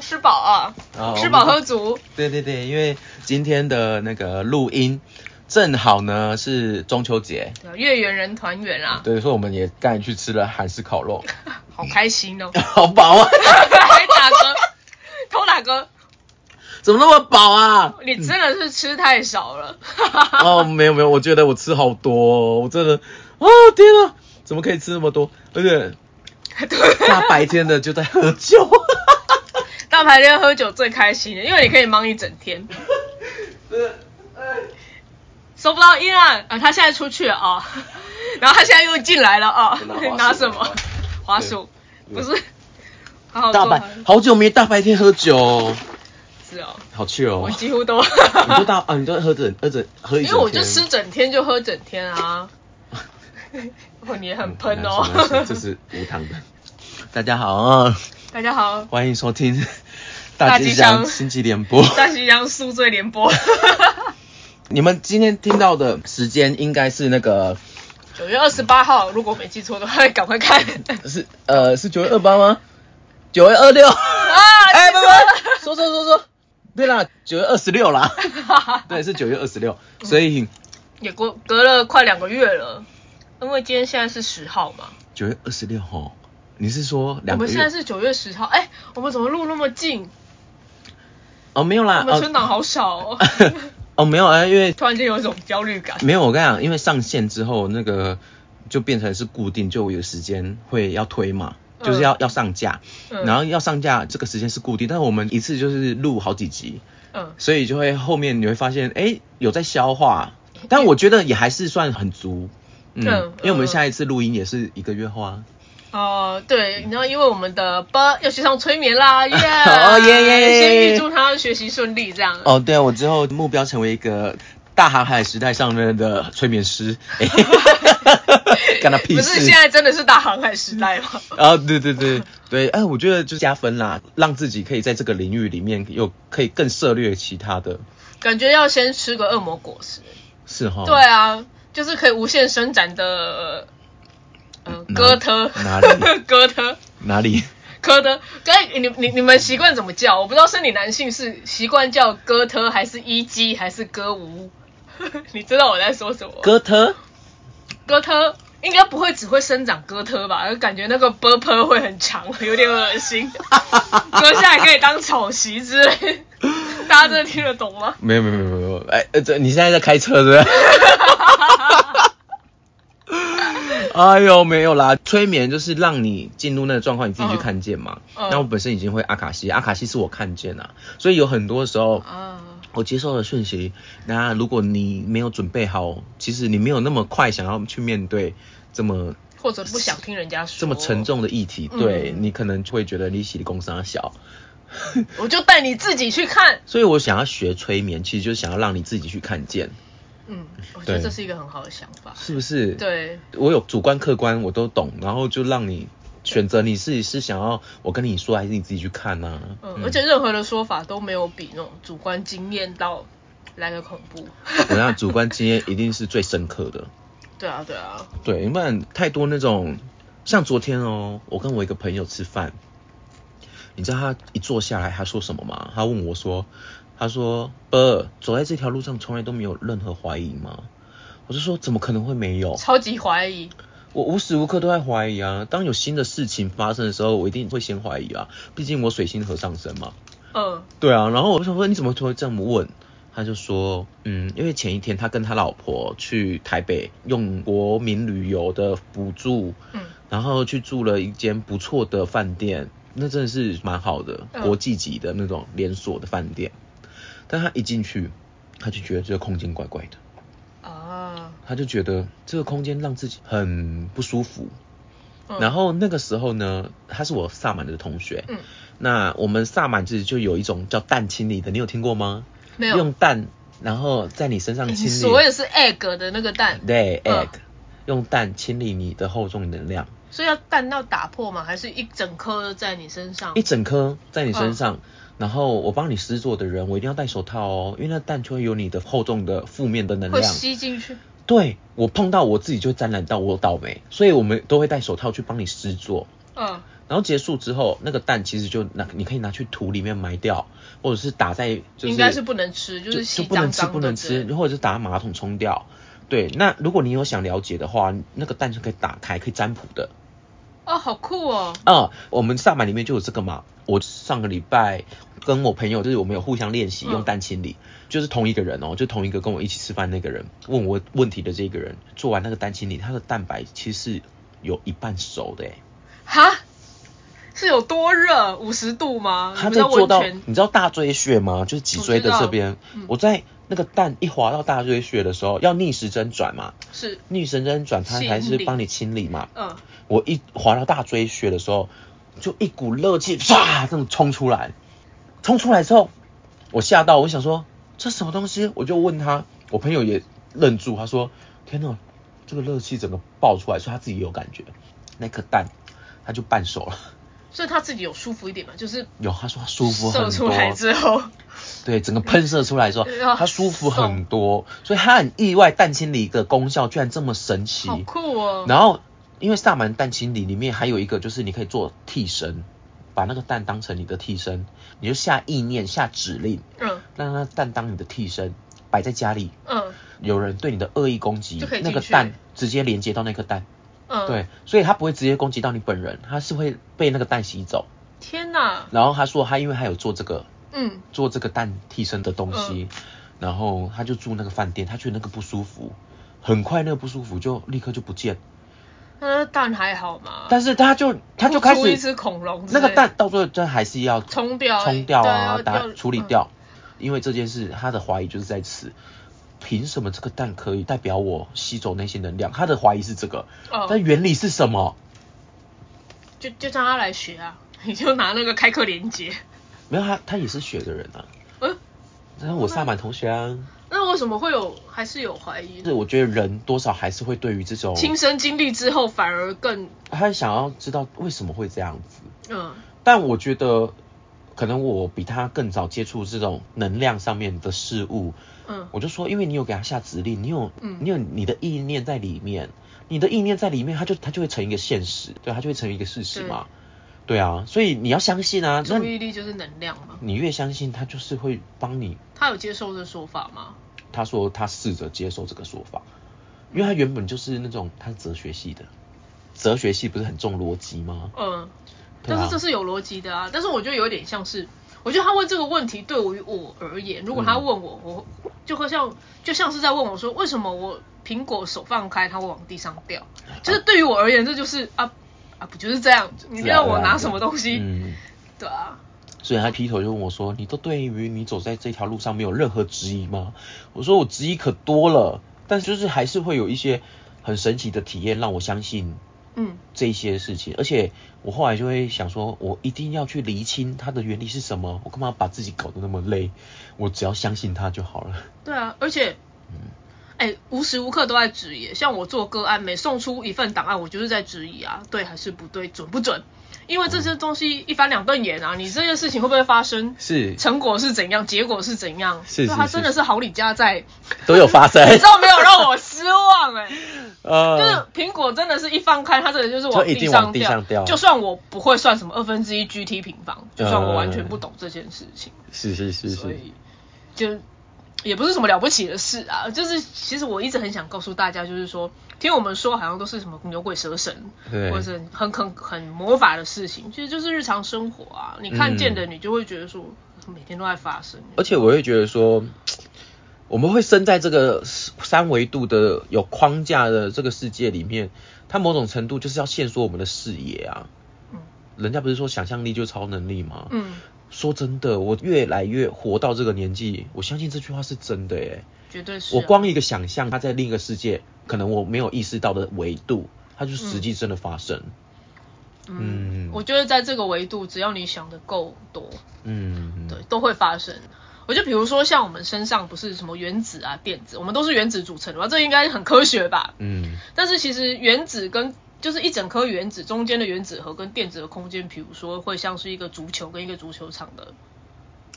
要吃饱啊，哦吃饱喝足。对对对，因为今天的那个录音正好呢是中秋节，月圆人团圆啦，对，所以我们也刚才去吃了韩式烤肉，好开心哦。好饱啊！还打嗝，偷打嗝，怎么那么饱啊？你真的是吃太少了。哦，没有没有，我觉得我吃好多、哦，我真的，哦天啊，怎么可以吃那么多？而且对，大白天的就在喝酒。大白天喝酒最开心的，因为你可以忙一整天。收不到音啊！啊，他现在出去了啊，然后他现在又进来了啊拿什么？滑鼠？不是，好好大白好好久没大白天喝酒哦，是哦，好去哦我。几乎都，你都大啊，你都喝整喝整喝一整天。因为我就吃整天就喝整天啊。哦，你也很喷哦。这是无糖的。大家好啊，大家好，欢迎收听大大吉吉祥祥星际联播。大西洋宿醉联播。你们今天听到的时间应该是那个九月二十八号，如果没记错的话，赶快看。是呃是九月二八吗？九月二六？啊，哎，不不，说说说说，对啦，九月二十六啦。对，是九月二十六，所以也过隔了快两个月了，因为今天现在是十号嘛，九月二十六吼，你是说我两个月？们现在是九月十号，哎，我们怎么录那么近？哦没有啦，我们存档哦好少哦，哦没有啊，因为突然间有一种焦虑感。没有，我跟你讲，因为上线之后，那个就变成是固定，就有时间会要推嘛，嗯。就是要、要上架，嗯。然后要上架这个时间是固定，但是我们一次就是录好几集，嗯，所以就会后面你会发现，哎，有在消化，但我觉得也还是算很足，嗯，嗯因为我们嗯。下一次录音也是一个月后啊，哦、对，然后因为我们的波要去上催眠啦，耶、哦耶耶耶先预祝他学习顺利，这样。哦，对啊，我之后目标成为一个大航海时代上面的催眠师，干他屁不事！是现在真的是大航海时代吗？啊，对对对对，哎，我觉得就是加分啦，让自己可以在这个领域里面有可以更涉略其他的，感觉要先吃个恶魔果实。是哈。对啊，就是可以无限伸展的，哥特，哪里哥特，哪里？哥特。该 你你你们习惯怎么叫？我不知道生理男性是习惯叫哥特，还是一基，还是歌舞？你知道我在说什么吗？哥特？哥特应该不会只会生长哥特吧？感觉那个波波会很长，有点恶心。割下来可以当草席之类，大家真的听得懂吗？没有没有没有没有，哎，呃这你现在在开车对不对？哎呦，没有啦，催眠就是让你进入那个状况，你自己去看见嘛。嗯那我本身已经会阿卡西，阿卡西是我看见啊，所以有很多时候啊，我接受的讯息，那如果你没有准备好，其实你没有那么快想要去面对这么或者不想听人家说这么沉，重的议题，嗯对你可能就会觉得你洗的工伤小。我就带你自己去看。所以我想要学催眠，其实就是想要让你自己去看见，嗯，我觉得对这是一个很好的想法。是不是？，对，我有主观客观我都懂，然后就让你选择你自己是想要我跟你说，还是你自己去看呢、嗯，而且任何的说法都没有比那种主观经验到来的恐怖。我想主观经验一定是最深刻的。对啊，对啊，对，因为太多那种，像昨天哦，我跟我一个朋友吃饭，你知道他一坐下来他说什么吗？他问我说，他说，呃，走在这条路上从来都没有任何怀疑吗？我就说怎么可能会没有？超级怀疑。我无时无刻都在怀疑啊。当有新的事情发生的时候，我一定会先怀疑啊。毕竟我水星和上升嘛。嗯对啊，然后我就想说你怎么会这么问？他就说，嗯，因为前一天他跟他老婆去台北用国民旅游的补助，嗯。然后去住了一间不错的饭店，那真的是蛮好的，嗯。国际级的那种连锁的饭店。但他一进去，他就觉得这个空间怪怪的，啊，他就觉得这个空间让自己很不舒服。嗯。然后那个时候呢，他是我萨满的同学，嗯。那我们萨满自己就有一种叫蛋清理的，你有听过吗？没有用蛋，然后在你身上清理。所谓的是 egg 的那个蛋，对嗯 egg，、用蛋清理你的厚重能量，所以要蛋到打破吗？还是一整颗在你身上？一整颗在你身上。嗯然后我帮你施作的人，我一定要戴手套哦，因为那蛋就会有你的厚重的负面的能会量。吸进去。对我碰到我自己就沾染到我倒霉，所以我们都会戴手套去帮你施作。嗯，然后结束之后，那个蛋其实就拿你可以拿去土里面埋掉，或者是打在就是应该是不能吃，就就是就不能吃不能吃，或者是打马桶冲掉。对，那如果你有想了解的话，那个蛋是可以打开，可以占卜的。哦，好酷哦。啊、我们萨满里面就有这个嘛。我上个礼拜跟我朋友，就是我们有互相练习嗯用蛋清理，就是同一个人哦，就同一个跟我一起吃饭那个人问我问题的这个人，做完那个蛋清理，他的蛋白其实是有一半熟的诶。哈？是有多热？五十度吗？他你们在做到，你知道大椎穴吗？就是脊椎的这边我嗯，我在那个蛋一滑到大椎穴的时候，要逆时针转嘛，是逆时针转它还是帮你清理嘛。嗯，我一滑到大椎穴的时候，就一股热气唰这么冲出来，冲出来之后，我吓到，我想说这什么东西？我就问他，我朋友也愣住，他说天呐，这个热气整个爆出来，说他自己有感觉，那颗蛋他就半熟了。所以他自己有舒服一点嘛，就是有，他说他舒服很多，射出来之后，对，整个喷射出来之后 他舒服很多，所以他很意外蛋清理的功效居然这么神奇。好酷哦。然后，因为萨满蛋清理里面还有一个，就是你可以做替身，把那个蛋当成你的替身，你就下意念、下指令，嗯。让那蛋当你的替身，摆在家里。嗯。有人对你的恶意攻击那个蛋直接连接到那颗蛋，嗯，对，所以他不会直接攻击到你本人，他是会被那个蛋吸走。天哪，然后他说他因为他有做这个嗯。做这个蛋替身的东西，然后他就住那个饭店，他觉得那个不舒服，很快那个不舒服就立刻就不见，那蛋还好吗？但是他就他就开始孵出一只恐龙那个蛋到最后真还是要冲掉冲掉啊，打处理掉，因为这件事他的怀疑就是在此。凭什么这个蛋可以代表我吸走那些能量？他的怀疑是这个，哦但原理是什么？就就让他来学啊，你 就拿那个开课连接。没有他，他也是学的人啊。嗯，但是我萨满同学啊，那为什么会有还是有怀疑是我觉得人多少还是会对于这种，亲身经历之后反而更他想要知道为什么会这样子。嗯但我觉得可能我比他更早接触这种能量上面的事物，嗯我就说，因为你有给他下指令，你有，嗯你有你的意念在里面，你的意念在里面，他就他就会成一个现实，对，他就会成一个事实嘛，对啊，所以你要相信啊，那注意力就是能量嘛。你越相信，他就是会帮你。他有接受这说法吗？他说他试着接受这个说法，因为他原本就是那种他是哲学系的，哲学系不是很重逻辑吗？嗯，啊但是这是有逻辑的啊。但是我觉得有点像是，我觉得他问这个问题对于我而言，如果他问我，我就会像就像是在问我说，为什么我苹果手放开它会往地上掉？就是对于我而言，这就是啊啊不就是这样？你让我拿什么东西？嗯，对啊，所以他劈头就问我说：“你都对于你走在这条路上没有任何质疑吗？”我说：“我质疑可多了，但就是还是会有一些很神奇的体验让我相信嗯这些事情，而且我后来就会想说，我一定要去厘清它的原理是什么，我干嘛把自己搞得那么累？我只要相信它就好了。对啊，而且。哎，无时无刻都在质疑。像我做个案，每送出一份档案，我就是在质疑啊，对还是不对，准不准？因为这些东西一翻两瞪眼啊，你这件事情会不会发生？是。成果是怎样，结果是怎样？是是是。对它真的是好李家在，都有发生。你知道没有让我失望哎、呃，就是苹果真的是一放开，它真的就是往地上掉。就算我不会算什么二分之一 GT 平方，就算我完全嗯不懂这件事情，是是是是，所以就也不是什么了不起的事啊。就是其实我一直很想告诉大家，就是说听我们说好像都是什么牛鬼蛇神，对或者是很很很魔法的事情，其实就是日常生活啊。你看见的，你就会觉得说每天都在发生。而且我会觉得说，我们会生在这个三维度的有框架的这个世界里面，它某种程度就是要限缩我们的视野啊。嗯人家不是说想象力就是超能力吗？嗯，说真的，我越来越活到这个年纪，我相信这句话是真的耶。绝对是啊、我光一个想象，它在另一个世界，可能我没有意识到的维度，它就实际真的发生。嗯，嗯我觉得在这个维度，只要你想的够多，嗯，对，都会发生。我就比如说像我们身上不是什么原子啊、电子，我们都是原子组成的嘛？这应该很科学吧？嗯，但是其实原子跟就是一整颗原子中间的原子核跟电子的空间，比如说会像是一个足球跟一个足球场的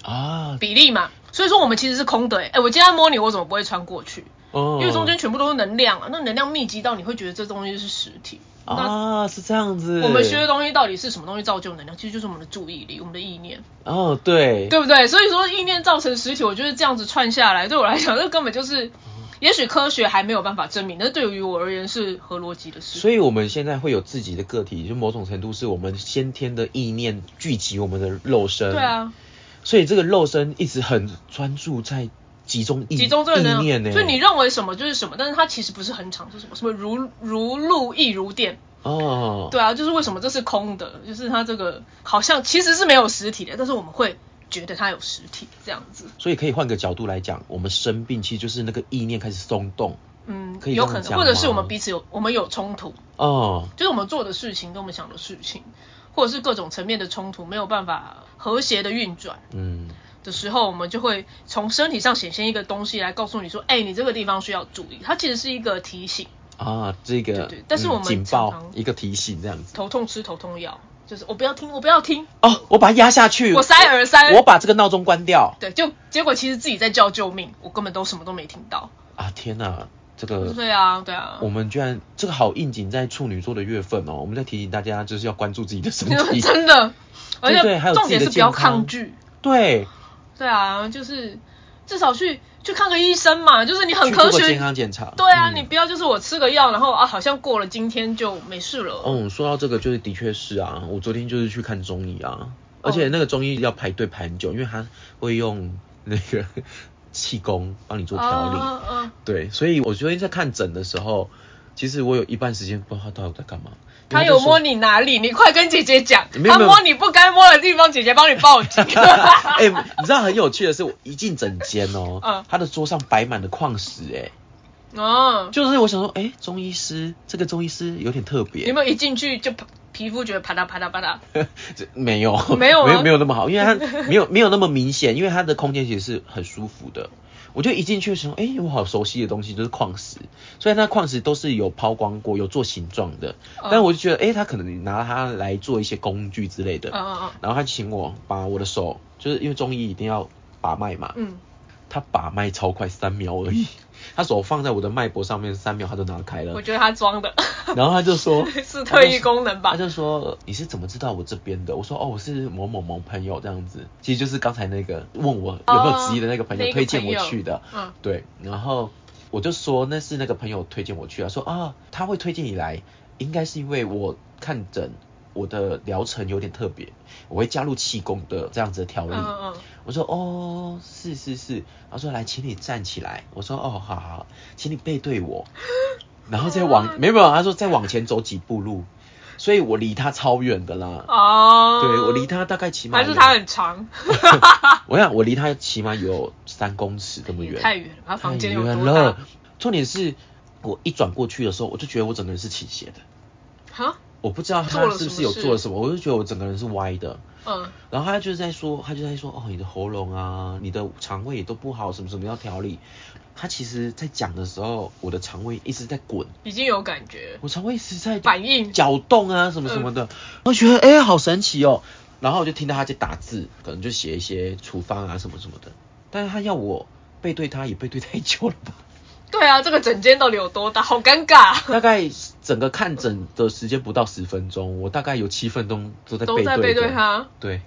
啊，比例嘛。所以说我们其实是空的、欸。哎、我今天摸你，我怎么不会穿过去？哦，因为中间全部都是能量啊，那能量密集到你会觉得这东西是实体。那啊是这样子。我们学的东西到底是什么东西造就能量？其实就是我们的注意力，我们的意念，哦对，对不对？所以说意念造成实体，我觉得这样子串下来，对我来讲，这根本就是，也许科学还没有办法证明，但是对于我而言是合逻辑的事。所以我们现在会有自己的个体，就某种程度是我们先天的意念聚集我们的肉身。对。啊，所以这个肉身一直很专注在集中意集中这个意能量，念呢。所以你认为什么就是什么，但是它其实不是很长，是什么？什么如如露亦如电。哦，对啊，就是为什么这是空的，就是它这个好像其实是没有实体的，但是我们会觉得它有实体这样子。所以可以换个角度来讲，我们生病其实就是那个意念开始松动。嗯，可以有可能，或者是我吗们彼此有我们有冲突，哦，就是我们做的事情跟我们想的事情，或者是各种层面的冲突没有办法和谐的运转嗯，的时候，我们就会从身体上显现一个东西来告诉你说，哎、你这个地方需要注意。它其实是一个提醒，啊，这个对对但是我们嗯警报一个提醒这样子。头痛吃头痛药，就是我不要听，我不要听，哦，我把它压下去，我塞耳塞，我把这个闹钟关掉。对，就结果其实自己在叫救命，我根本都什么都没听到。啊，天哪，这个对啊，对啊，我们居然这个好应景在处女座的月份哦，我们在提醒大家就是要关注自己的身体。真的，而对对还有且重点是不要抗拒。对，对啊，就是至少去去看个医生嘛，就是你很科学健康检查。对啊，嗯你不要就是我吃个药，然后啊好像过了今天就没事了。嗯，说到这个，就是的确是啊，我昨天就是去看中医啊，而哦且那个中医要排队排很久，因为他会用那个 气功帮你做调理。嗯嗯对，所以我昨天在看诊的时候，其实我有一半时间不知道他到底在干嘛。他有摸你哪里？你快跟姐姐讲，他摸你不该摸的地方，姐姐帮你报警。哎、你知道很有趣的是，我一进整间哦，嗯他的桌上摆满了矿石，哎，哦，就是我想说，哎、中医师这个中医师有点特别有，没有一进去就皮皮肤觉得啪嗒啪嗒啪嗒？这没有没有吗没有没有那么好，因为他 没有没有那么明显，因为它的空间其实是很舒服的。我就一进去的时候，哎、我好熟悉的东西就是矿石，虽然那矿石都是有抛光过、有做形状的，嗯但我就觉得，哎、他可能拿它来做一些工具之类的。然后他请我把我的手，就是因为中医一定要把脉嘛，嗯他把脉超快，三秒而已。他手放在我的脉搏上面，三秒他就拿开了，我。觉得他装的。然后他就说 是特异功能吧他就说你是怎么知道我这边的？我说哦，我是某某某朋友这样子，其实就是刚才那个问我有没有职业的那个朋友哦 推荐我去的。嗯对，然后我就说那是那个朋友推荐我去啊，说啊他会推荐你来，应该是因为我看诊我的疗程有点特别，我会加入气功的这样子的调理。嗯嗯嗯我说哦，是是是。他说来，请你站起来。我说哦，好好，请你背对我，然后再往没有没有，他说再往前走几步路，所以我离他超远的啦。哦，对我离他大概起码有还是他很长，我想我离他起码有三公尺这么远，太远了，他房间有太远多了大？。重点是我一转过去的时候，我就觉得我整个人是倾斜的。哈，我不知道他是不是有做了什么，我就觉得我整个人是歪的。嗯，然后他就在说，他就在说，哦，你的喉咙啊，你的肠胃也都不好，什么什么要调理。他其实，在讲的时候，我的肠胃一直在滚，已经有感觉，我肠胃一直在反应搅动啊，什么什么的，我觉得哎、好神奇哦。然后我就听到他在打字，可能就写一些处方啊什么什么的。但是他要我背对他，也背对太久了吧？对啊，这个整间到底有多大？好尴尬，大概整个看诊的时间不到十分钟，我大概有七分钟都在背对着他。对，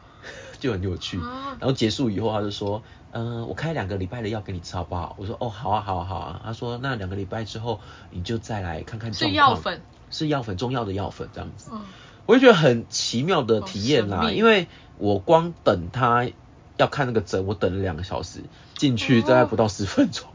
就很有趣。啊然后结束以后，他就说，嗯、我开两个礼拜的药给你吃好不好？我说，哦，好啊，好啊，好啊。他说，那两个礼拜之后，你就再来看看是状况。药粉，是药粉，中药的药粉这样子。嗯，我就觉得很奇妙的体验啦，因为我光等他要看那个诊，我等了两个小时，进去大概不到十分钟。对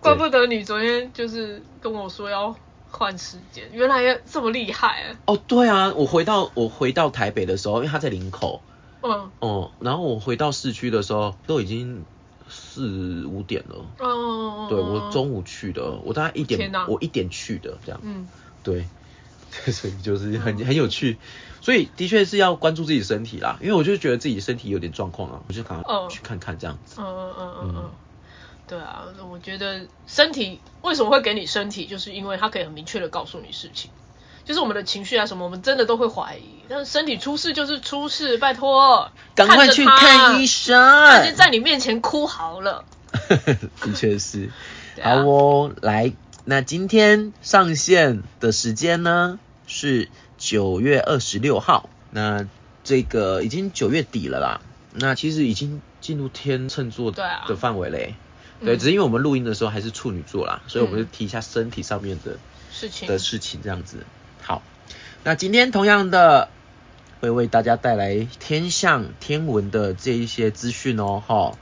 怪不得你昨天就是跟我说要换时间，原来这么厉害啊！哦，对啊，我回到我回到台北的时候，因为他在林口，嗯。哦、然后我回到市区的时候都已经四五点了。嗯，对我中午去的，我大概一点我一点去的这样。嗯，对，所以就是很很有趣，所以的确是要关注自己身体啦，因为我就觉得自己身体有点状况啊，我就赶快嗯去看看这样子。嗯嗯嗯嗯嗯。嗯，对啊，我觉得身体为什么会给你身体，就是因为它可以很明确的告诉你事情。就是我们的情绪啊什么，我们真的都会怀疑。但是身体出事就是出事，拜托，赶快去看医生。他已经。在你面前哭嚎了，的确是。啊好哦，来，那今天上线的时间呢是九月二十六号，那这个已经九月底了啦，那其实已经进入天秤座的范围嘞。对，嗯只是因为我们录音的时候还是处女座啦，所以我们嗯就提一下身体上面的事情的事情这样子。好，那今天同样的会为大家带来天象天文的这一些资讯哦，哈。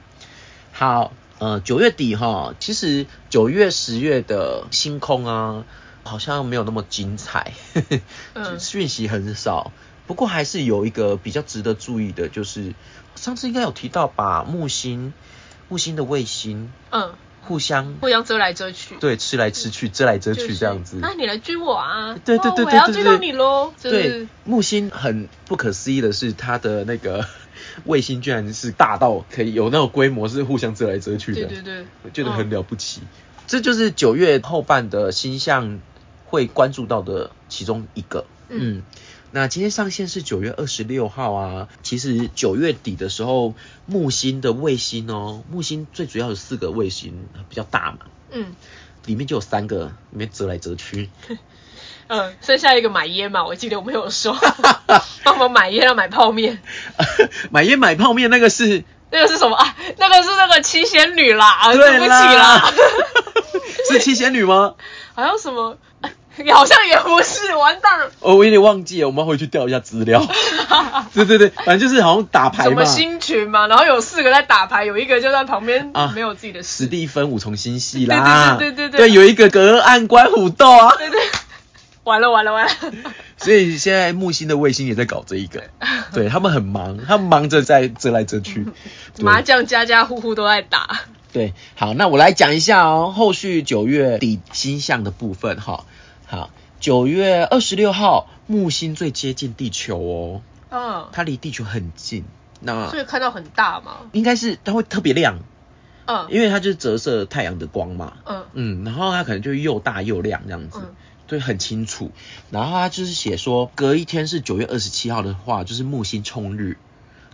好，呃，九月底哈，其实九月、十月的星空啊，好像没有那么精彩，嗯 讯息很少。不过还是有一个比较值得注意的，就是上次应该有提到吧，木星、木星的卫星嗯，互相互相遮来遮去。对吃来吃去、遮来遮去这样子。那，你来追我啊！对对对对我要追到你喽！就是对，木星很不可思议的是，它的那个 卫星居然是大到可以有那种规模，是互相遮来遮去的。对对对，我觉得很了不起。这就是九月后半的星象会关注到的其中一个。嗯嗯，那今天上线是九月二十六号啊。其实九月底的时候，木星的卫星哦，木星最主要有四个卫星比较大嘛，嗯里面就有三个里面折来折去。嗯，剩下一个买烟嘛，我记得我们有说，帮我们买烟要买泡面，买烟买泡面那个是那个是什么啊？那个是那个七仙女啦，对对不起啦，是七仙女吗？好像什么，好像也不是，完蛋了。哦，我有点忘记了，我们要回去调一下资料。对对对，反正就是好像打牌嘛什么。星群嘛，然后有四个在打牌，有一个就在旁边啊没有自己的史事。蒂芬五重新系啦，对对对对对对，有一个隔岸观虎斗啊，对对，完了完了完了。所以现在木星的卫星也在搞这一个，对他们很忙，他们忙着在折来折去，麻将家家户户都在打。对，好，那我来讲一下哦，后续九月底星象的部分哈。好，九月二十六号，木星最接近地球哦，嗯，它离地球很近，那所以看到很大嘛。应该是它会特别亮，嗯因为它就是折射太阳的光嘛。嗯嗯，然后它可能就又大又亮这样子，嗯对，很清楚。然后它就是写说，隔一天是九月二十七号的话，就是木星冲日，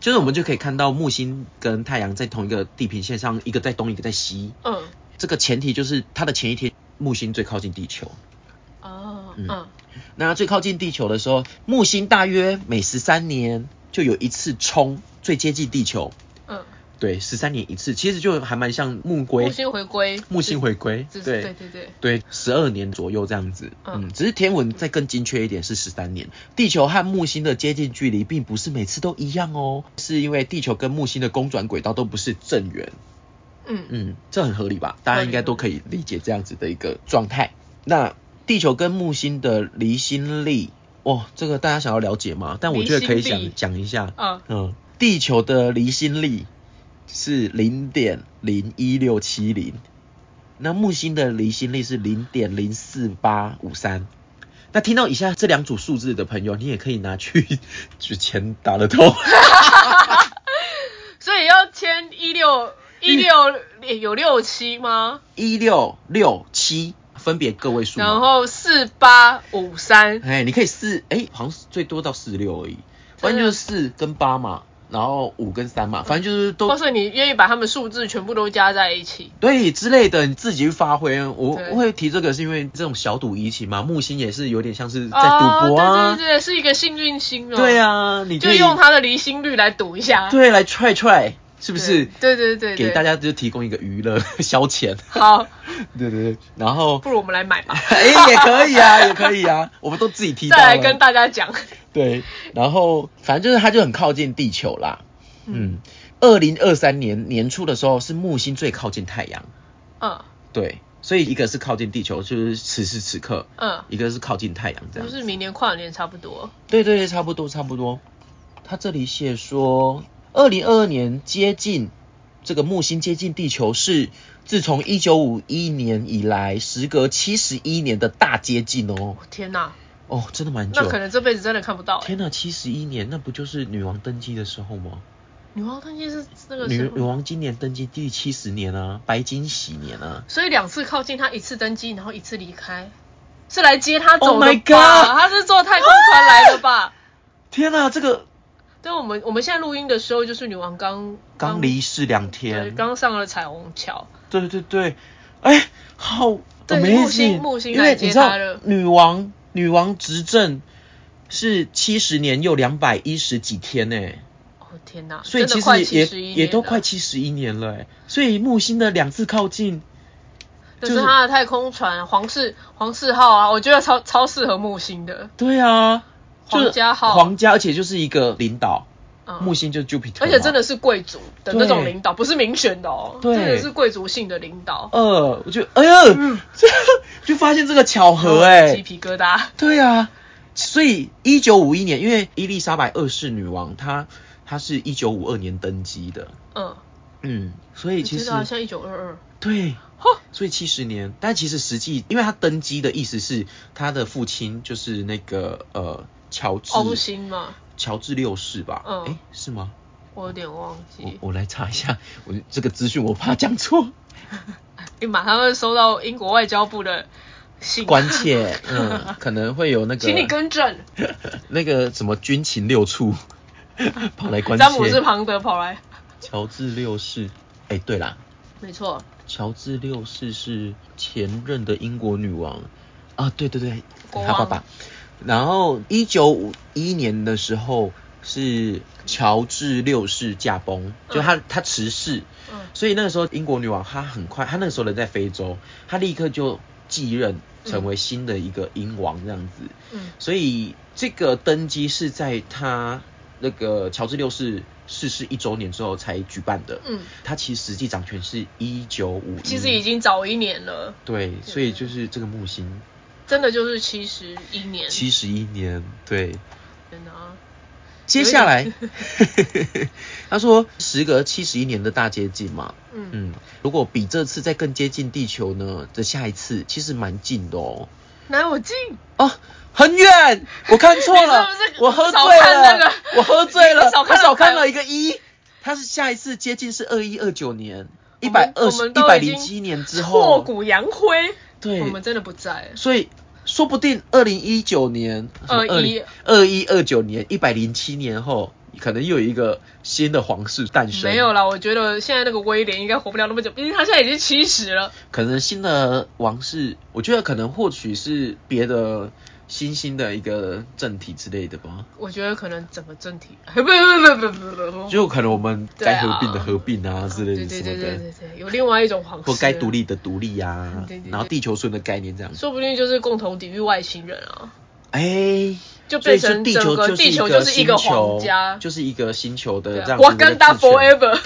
就是我们就可以看到木星跟太阳在同一个地平线上，一个在东，一个在西。嗯这个前提就是它的前一天木星最靠近地球。嗯那最靠近地球的时候，木星大约每十三年就有一次冲，最接近地球。嗯，对，十三年一次，其实就还蛮像木龟。木星回归，木星回归，对对对对，对，十二年左右这样子。嗯嗯，只是天文再更精确一点是十三年。地球和木星的接近距离并不是每次都一样哦，是因为地球跟木星的公转轨道都不是正圆。嗯嗯，这很合理吧？大家应该都可以理解这样子的一个状态。那地球跟木星的离心力，哇，这个大家想要了解吗？但我觉得可以讲离心力讲一下。嗯嗯，地球的离心力是零点零一六七零，那木星的离心力是零点零四八五三。那听到以下这两组数字的朋友，你也可以拿去 取钱打得透。所以要签一六一六有六七吗？一六六七分别个位数，然后四八五三，哎，你可以四，哎，好像最多到四六而已，反正就是四跟八嘛，然后五跟三嘛，反正就是都或是你愿意把它们数字全部都加在一起。对之类的，你自己去发挥。我对会提这个是因为这种小赌怡情嘛，木星也是有点像是在赌博哦、啊，对对对，是一个幸运星哦。对，啊，你可以就用它的离心率来赌一下。对来踹踹，是不是？对对对对，给大家就提供一个娱乐 消遣。好，对对对，然后不如我们来买吧。哎也可以啊，也可以啊，我们都自己提到再来跟大家讲。对，然后反正就是它就很靠近地球啦。嗯嗯，二零二三年年初的时候是木星最靠近太阳，嗯对，所以一个是靠近地球，就是此时此刻，嗯，一个是靠近太阳这样。就是明年跨年差不多。对对对，差不多差不多。他这里写说，二零二二年接近这个木星接近地球是自从一九五一年以来，时隔七十一年的大接近哦。天哪，哦，真的蛮久那。可能这辈子真的看不到、欸。天哪，七十一年，那不就是女王登基的时候吗？女王登基是那个女，女王今年登基第七十年啊，白金禧年啊。所以两次靠近，她一次登基，然后一次离开，是来接她走 Oh 的 my 吧 God 她是坐太空船来的吧？天哪，这个但我们我们现在录音的时候，就是女王刚刚离世两，天。刚上了彩虹桥。对对对，哎，好对木星木星因为来接你知道他了。女王女王执政是七十年又两百一十几天呢，哦天哪，所以其实也也都快七十一年了哎，所以木星的两次靠近，就是就是他的太空船皇室皇室号啊，我觉得超超适合木星的。对啊，就是皇家号。皇家，而且就是一个领导，嗯。木星就是 Jupiter，而且真的是贵族的那种领导，不是民选的哦，对。真的是贵族性的领导。呃，我就哎呀，嗯。就发现这个巧合哎、鸡皮疙瘩。对啊，所以一九五一年，因为伊丽莎白二世女王她她是一九五二年登基的，嗯，嗯，所以其实像一九二二。对，嚯，所以七十年，但其实实际，因为她登基的意思是她的父亲就是那个呃乔治欧星嘛，乔治六世吧？嗯哎、是吗？我有点忘记。我来查一下，我这个资讯我怕讲错。你马上会收到英国外交部的信。关切，嗯，可能会有那个，请你更正。那个什么军情六处跑来关切。詹姆斯庞德跑来。乔治六世，哎、对啦，没错，乔治六世是前任的英国女王啊，对对对，他爸爸。然后一九五一年的时候是乔治六世驾崩，就他、他辞世，嗯。所以那个时候英国女王她很快，她那个时候人在非洲，她立刻就继任成为新的一个英王这样子。嗯。所以这个登基是在她那个乔治六世逝世一周年之后才举办的。嗯，他其实实际掌权是一九五，其实已经早一年了，对，所以就是这个木星真的就是七十一年。七十一年，对。真的啊，接下来，他说时隔七十一年的大接近嘛，嗯嗯，如果比这次再更接近地球呢的下一次，其实蛮近的哦。哪有近？哦，很远，我看错了我喝醉了，那个我喝醉了，你少看了我少看了一个一，他是下一次接近是二一二九年，一百二我十一百零七年之后挫后，骨扬灰。对我们真的不在。所以说不定二零一九年、二一二一二九年、一百零七年后，可能又有一个新的皇室诞生。没有啦，我觉得现在那个威廉应该活不了那么久，毕竟他现在已经七十了。可能新的王室，我觉得可能或许是别的新兴的一个政体之类的吧。我觉得可能整个政体，不不不不不不不，就可能我们该合并的合并啊之类对对对对的什么的，对对，有另外一种皇室，或该独立的独立啊对对，对。然后地球村的概念这样。说不定就是共同抵御外星人啊。哎，就变成地球整个就是地球一个就是一个星球皇家。就是一个星球的这样我跟他治权 forever，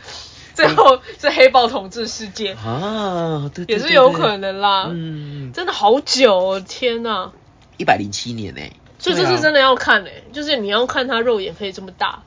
最后是黑豹统治世界，啊，对，对也是有对。对可能啦。嗯，真的好久哦，天呐！一百零七年呢、所以这是真的要看诶、就是你要看它肉眼可以这么大，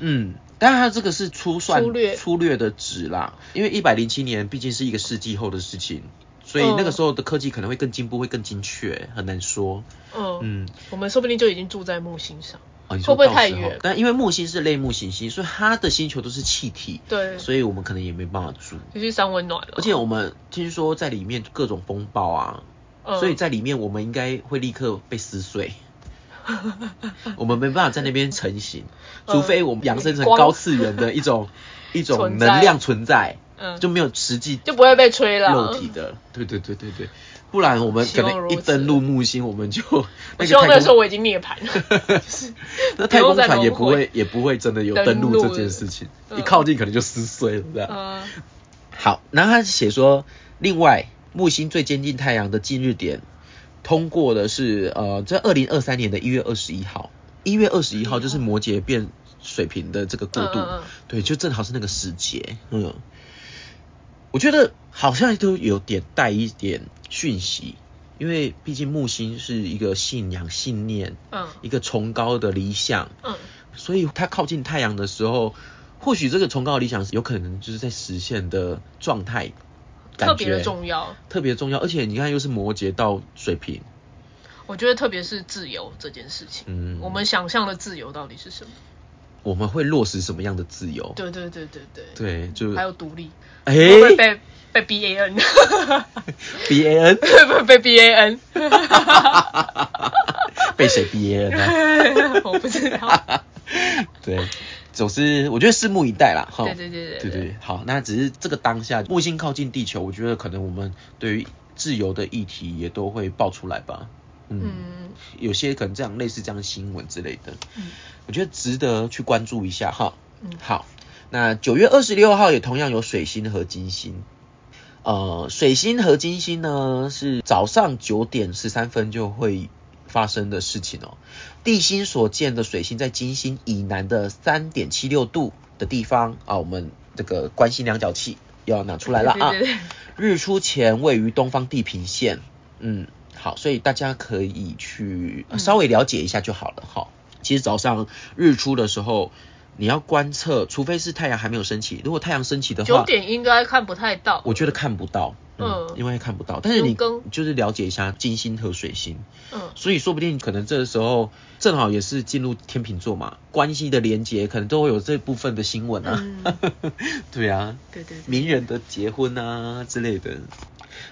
嗯，当然它这个是粗算粗略粗略的值啦，因为一百零七年毕竟是一个世纪后的事情，所以嗯那个时候的科技可能会更进步，会更精确，很难说。嗯，嗯，我们说不定就已经住在木星上，哦，会不会太远但因为木星是类木行星，所以它的星球都是气体，对，所以我们可能也没办法住。就是三温暖了。而且我们听说在里面各种风暴啊，嗯。所以在里面我们应该会立刻被撕碎。我们没办法在那边成型，嗯。除非我们养生成高次元的一种 一种能量存在，嗯。就没有实际就不会被吹了。肉体的。对对对对对，不然我们可能一登陆木星，我们就 我那希望那时候我已经涅槃了，就是那太空船也不会也不会真的有登陆这件事情，嗯一靠近可能就撕碎了这样。呃，好，然后他写说，另外木星最接近太阳的近日点通过的是呃，在二零二三年的一月二十一号，一月二十一号就是摩羯变水瓶的这个过渡，对，就正好是那个时节，嗯，我觉得好像都有点带一点讯息，因为毕竟木星是一个信仰、信念，嗯。一个崇高的理想，嗯，所以它靠近太阳的时候，或许这个崇高的理想有可能就是在实现的状态，感特别的重要。特别重要。而且你看，又是摩羯到水瓶，我觉得特别是自由这件事情，嗯我们想象的自由到底是什么？我们会落实什么样的自由？对对对对对，对，就还有独立，哎会不会被被 B A N，B A N 会不会被 B A N？被谁 B A N 呢？我不知道。对，总之我觉得拭目以待啦，哈。对对对对对对对，好，那只是这个当下木星靠近地球，我觉得可能我们对于自由的议题也都会爆出来吧。嗯，嗯有些可能这样类似这样的新闻之类的，嗯我觉得值得去关注一下哈。嗯好，那九月二十六号也同样有水星和金星。呃，水星和金星呢是早上九点十三分就会发生的事情哦。地心所见的水星在金星以南的三点七六度的地方啊，我们这个关心量角器又要拿出来了啊。对对对日出前位于东方地平线，嗯，好，所以大家可以去稍微了解一下就好了哈。其实早上日出的时候，你要观测，除非是太阳还没有升起，如果太阳升起的话，九点应该看不太到。我觉得看不到，嗯，嗯。因为看不到，但是你就是了解一下金星和水星，嗯。所以说不定可能这个时候正好也是进入天秤座嘛，关系的连接可能都会有这部分的新闻啊，对啊，对对对，名人的结婚啊之类的。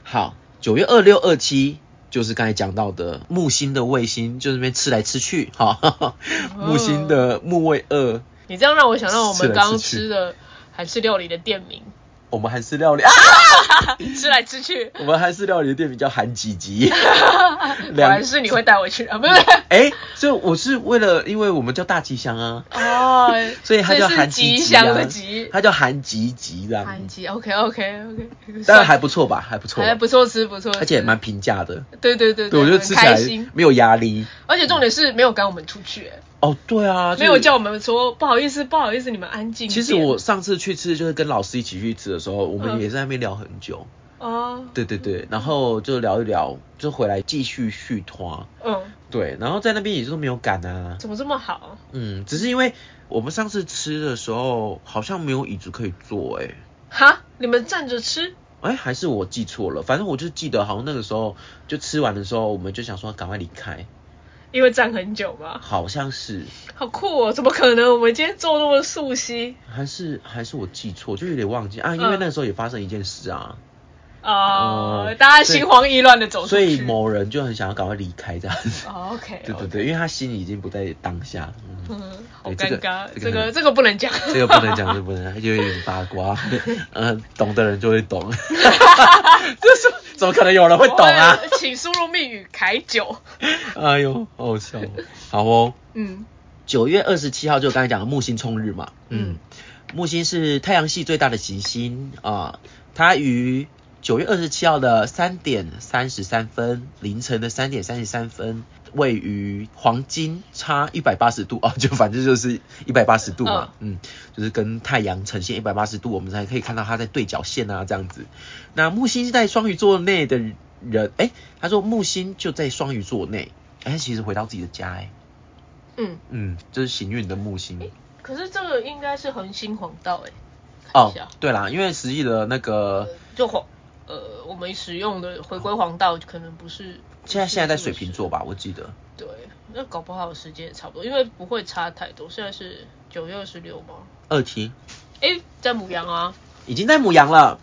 好，九月二六二七就是刚才讲到的木星的卫星，就那边吃来吃去，哈，木星的木卫二，你这样让我想到我们刚刚吃的韩式料理的店名，我们韩式料理。啊，吃来吃去，我们韩式料理的店名叫韩吉吉。果然是你会带我去啊，不是？哎、所以我是为了，因为我们叫大吉祥啊，哦，所以它叫韩吉吉的吉，它叫韩吉吉这样韩，吉，OK OK OK，当然还不错吧，还不错，还不错吃，不错，而且也蛮平价的，对对对对我觉得吃起来没有压力。而且重点是没有赶我们出去，哎哦，对啊，没有叫我。们说不好意思，不好意思，你们安静。其实我上次去吃就是跟老师一起去吃的时候，我们嗯也在那边聊很久。哦，对对对，然后就聊一聊，就回来继续续团。嗯，对，然后在那边也是都没有赶啊。怎么这么好？嗯，只是因为我们上次吃的时候好像没有椅子可以坐、哎。哈，你们站着吃？哎，还是我记错了，反正我就记得好像那个时候就吃完的时候，我们就想说赶快离开，因为站很久吧，好像是，好酷哦！怎么可能？我们今天做那么素悉还是还是我记错，就有点忘记啊，因为嗯那时候也发生一件事啊，哦哦，大家心慌意乱的走出去。所以某人就很想要赶快离开这样子。哦，OK，对对对，因为他心里已经不在当下。嗯，嗯，好尴尬，这个很这个 这个不能讲，这个不能讲，这个不能讲，就有点八卦。嗯，懂的人就会懂。这是怎么可能有人会懂啊？请输入密语凯九。哎呦，好好笑哦。好哦。嗯九月二十七号就刚才讲的木星冲日嘛，嗯嗯，木星是太阳系最大的行星啊，它于九月二十七号的三点三十三分，凌晨的三点三十三分，位于黄金差一百八十度啊，就反正就是一百八十度嘛，嗯，就是跟太阳呈现一百八十度，我们才可以看到它在对角线啊这样子。那木星是在双鱼座内的人，哎，他说木星就在双鱼座内，哎，其实回到自己的家，哎。嗯，嗯，这是行运的木星。可是这个应该是恒星黄道哎，哦对啦，因为实际的那个就黄呃，我们使用的回归黄道可能不是。现在现在在水瓶座吧，我记得。对，那搞不好时间也差不多，因为不会差太多。现在是九月二十六吗？二七诶，在母羊啊，已经在母羊了。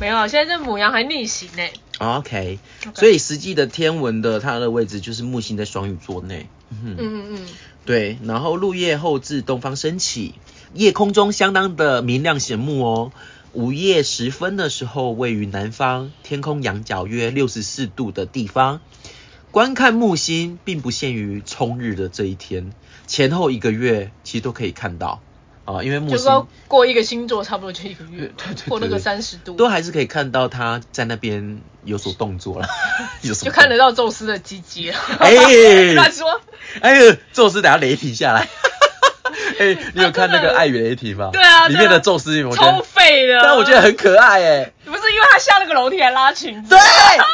没有，现在在母羊还逆行呢。OK，OK 所以实际的天文的它的位置就是木星在双鱼座内。嗯嗯嗯嗯，对，然后入夜后至东方升起，夜空中相当的明亮显目哦。午夜时分的时候，位于南方，天空仰角约六十四度的地方。观看木星并不限于冲日的这一天，前后一个月其实都可以看到啊，因为木就星说过一个星座差不多就一个月嘛，对对对过那个对三十度，都还是可以看到它在那边有所动作了，有就看得到宙斯的鸡鸡了。哎 乱说。哎呦，宙斯等下雷霆下来。哎、你有看那个《爱与雷霆》吗？对啊里面的宙斯，我觉超得，废的。但我觉得很可爱哎。不是因为他下那个楼梯还拉裙子，对，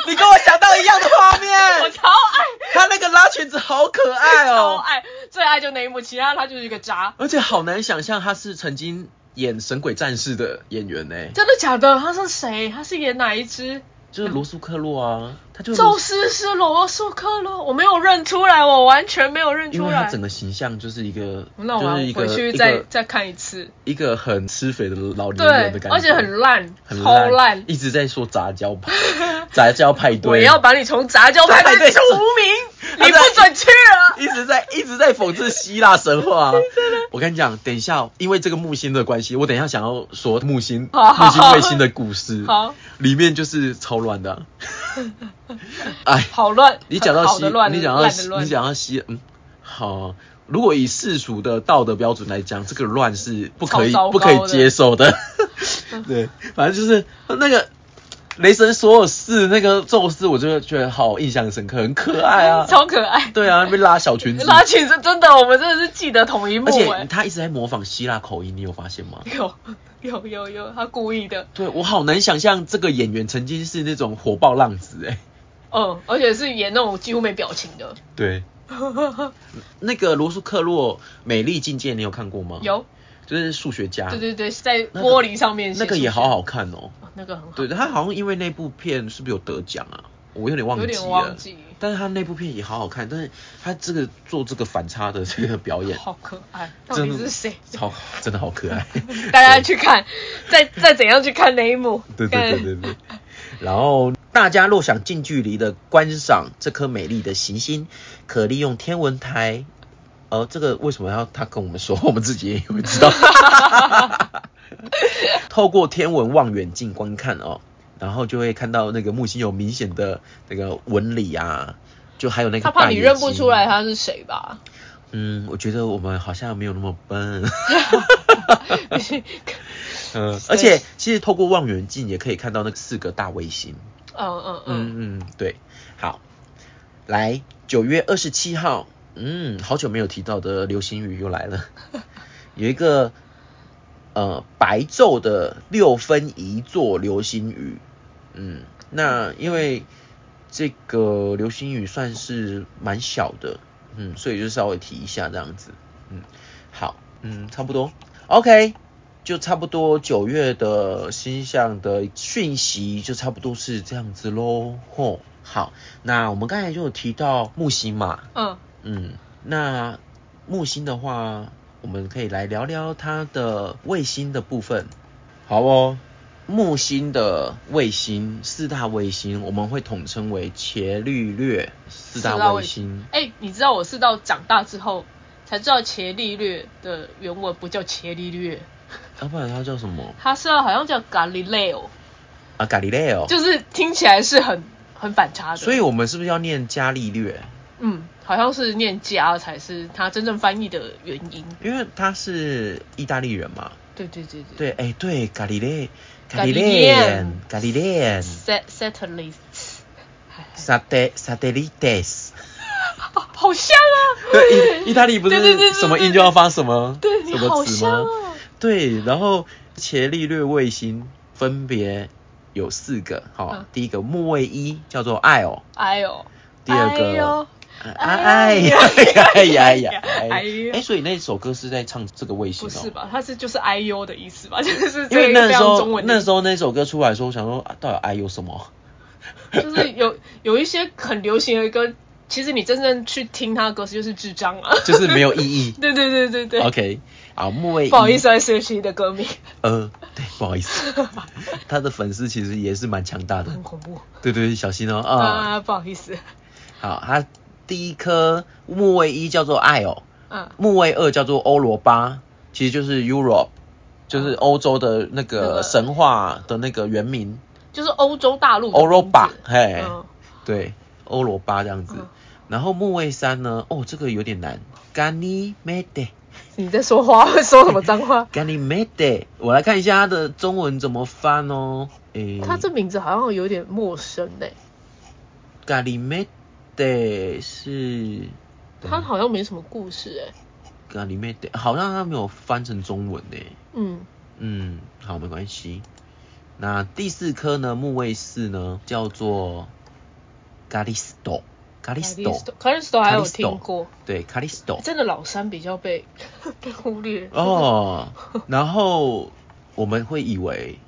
你跟我想到一样的画面 我。超爱，他那个拉裙子好可爱哦，超爱，最爱就那一幕，其他他就是一个渣。而且好难想象他是曾经演《神鬼战士》的演员呢，真的假的？他是谁？他是演哪一只？就是罗素克洛啊，他就是宙斯是罗素克洛，我没有认出来，我完全没有认出来因为他整。个形象就是一个，那我回去再再看一次。一个很吃肥的老年人的，感觉，而且很烂，很超烂。一直在说杂交派，杂交派对，我要把你从杂交派对除名，你不准去了。一直直在一直在讽刺希腊神话、啊。我跟你讲，等一下，因为这个木星的关系，我等一下想要说木星 木星卫星的故事，好，里面就是超乱的啊、哎，好乱。你讲到西，乱，你讲到希，烂的乱你讲到西，嗯，好。如果以世俗的道德标准来讲，这个乱是不可以不可以接受的。对，反正就是那个雷神所有事，那个宙斯，我就觉得好印象深刻，很可爱啊。超可爱。对啊，那边拉小裙子，拉裙子真的，我们真的是记得同一幕而且哎。他一直在模仿希腊口音，你有发现吗？有 有有有，他故意的。对我好难想象这个演员曾经是那种火爆浪子哎、嗯，而且是演那种几乎没表情的。对，那个罗素克洛《美丽境界》你有看过吗？，有，就是数学家。对对对，在玻璃上面写那个也好好看哦。哦，那个很好。对，他好像因为那部片是不是有得奖啊？我有点忘记有了。点忘记但是他那部片也好好看，但是他这个做这个反差的这个表演，好可爱，到真的底是谁？超真的好可爱。大家去看，再再怎样去看那一幕？对对对对对。然后大家若想近距离的观赏这颗美丽的行星，可利用天文台。呃，这个为什么要他跟我们说？我们自己也会知道。透过天文望远镜观看哦，然后就会看到那个木星有明显的那个纹理啊，就还有那个他怕你认不出来他是谁吧？嗯，我觉得我们好像没有那么笨。嗯，而且其实透过望远镜也可以看到那四个大卫星。嗯嗯嗯，嗯嗯，对，好，来九月二十七号，嗯，好久没有提到的流星雨又来了，有一个呃白昼的六分一座流星雨，嗯，那因为这个流星雨算是蛮小的，嗯，所以就稍微提一下这样子，嗯，好，嗯，差不多，OK。就差不多九月的星象的讯息就差不多是这样子喽。吼，好，那我们刚才就有提到木星嘛，嗯，嗯，那木星的话，我们可以来聊聊它的卫星的部分。好哦，木星的卫星四大卫星，我们会统称为伽利略四大卫星。哎、你知道我是到长大之后才知道伽利略的原文不叫伽利略，要、不然它叫什么它是好像叫 Galileo，啊？伽利略哦。就是听起来是很很反差的。所以我们是不是要念伽利略？嗯，好像是念加才是他真正翻译的原因。因为他是意大利人嘛。对对对对，哎、对，伽利略，伽利略略，伽利略 Sat satellites，，sat satellites。好 好像啊。对，意意大利不对对对对是什么音就要发什么对你好什么词吗？对，然后伽利略卫星分别有四个，好、嗯第一个木卫一叫做爱哦，哎呦，第二个哎呀哎呀哎呀哎呀哎，所以那首歌是在唱这个卫星。不是吧？它是就是 I U 的意思吧？就是因为这个那时候那时候那首歌出来的时候，我想说、到底 I U 什么？就是有有一些很流行的歌，其实你真正去听它歌词就是智障啊，就是没有意义。对对对对对 OK，好，木卫不好意思，啊，是其的歌名，呃，对，不好意思，他的粉丝其实也是蛮强大的很。恐怖对对，小心哦。啊，不好意思，好，他第一颗木卫一叫做爱哦，嗯，木卫二叫做欧罗巴，其实就是 Europe，就是欧洲的那那个个神话的那个原名，就是欧洲大陆的欧罗巴嘿，嗯对，欧罗巴这样子。嗯然后木卫三呢，哦，这个有点难，Ganymede。你在说话会，说什么脏话？Ganymede，我来看一下它的中文怎么翻哦。诶，他这名字好像有点陌生嘞，Ganymede 是他好像没什么故事哎，Ganymede，好像它没有翻成中文呢。嗯，嗯，好，没关系。那第四颗呢，木卫四呢，叫做 Callisto。Callisto，Callisto 还有听过，对，Callisto。真的老三比较被 被忽略哦，然后我们会以为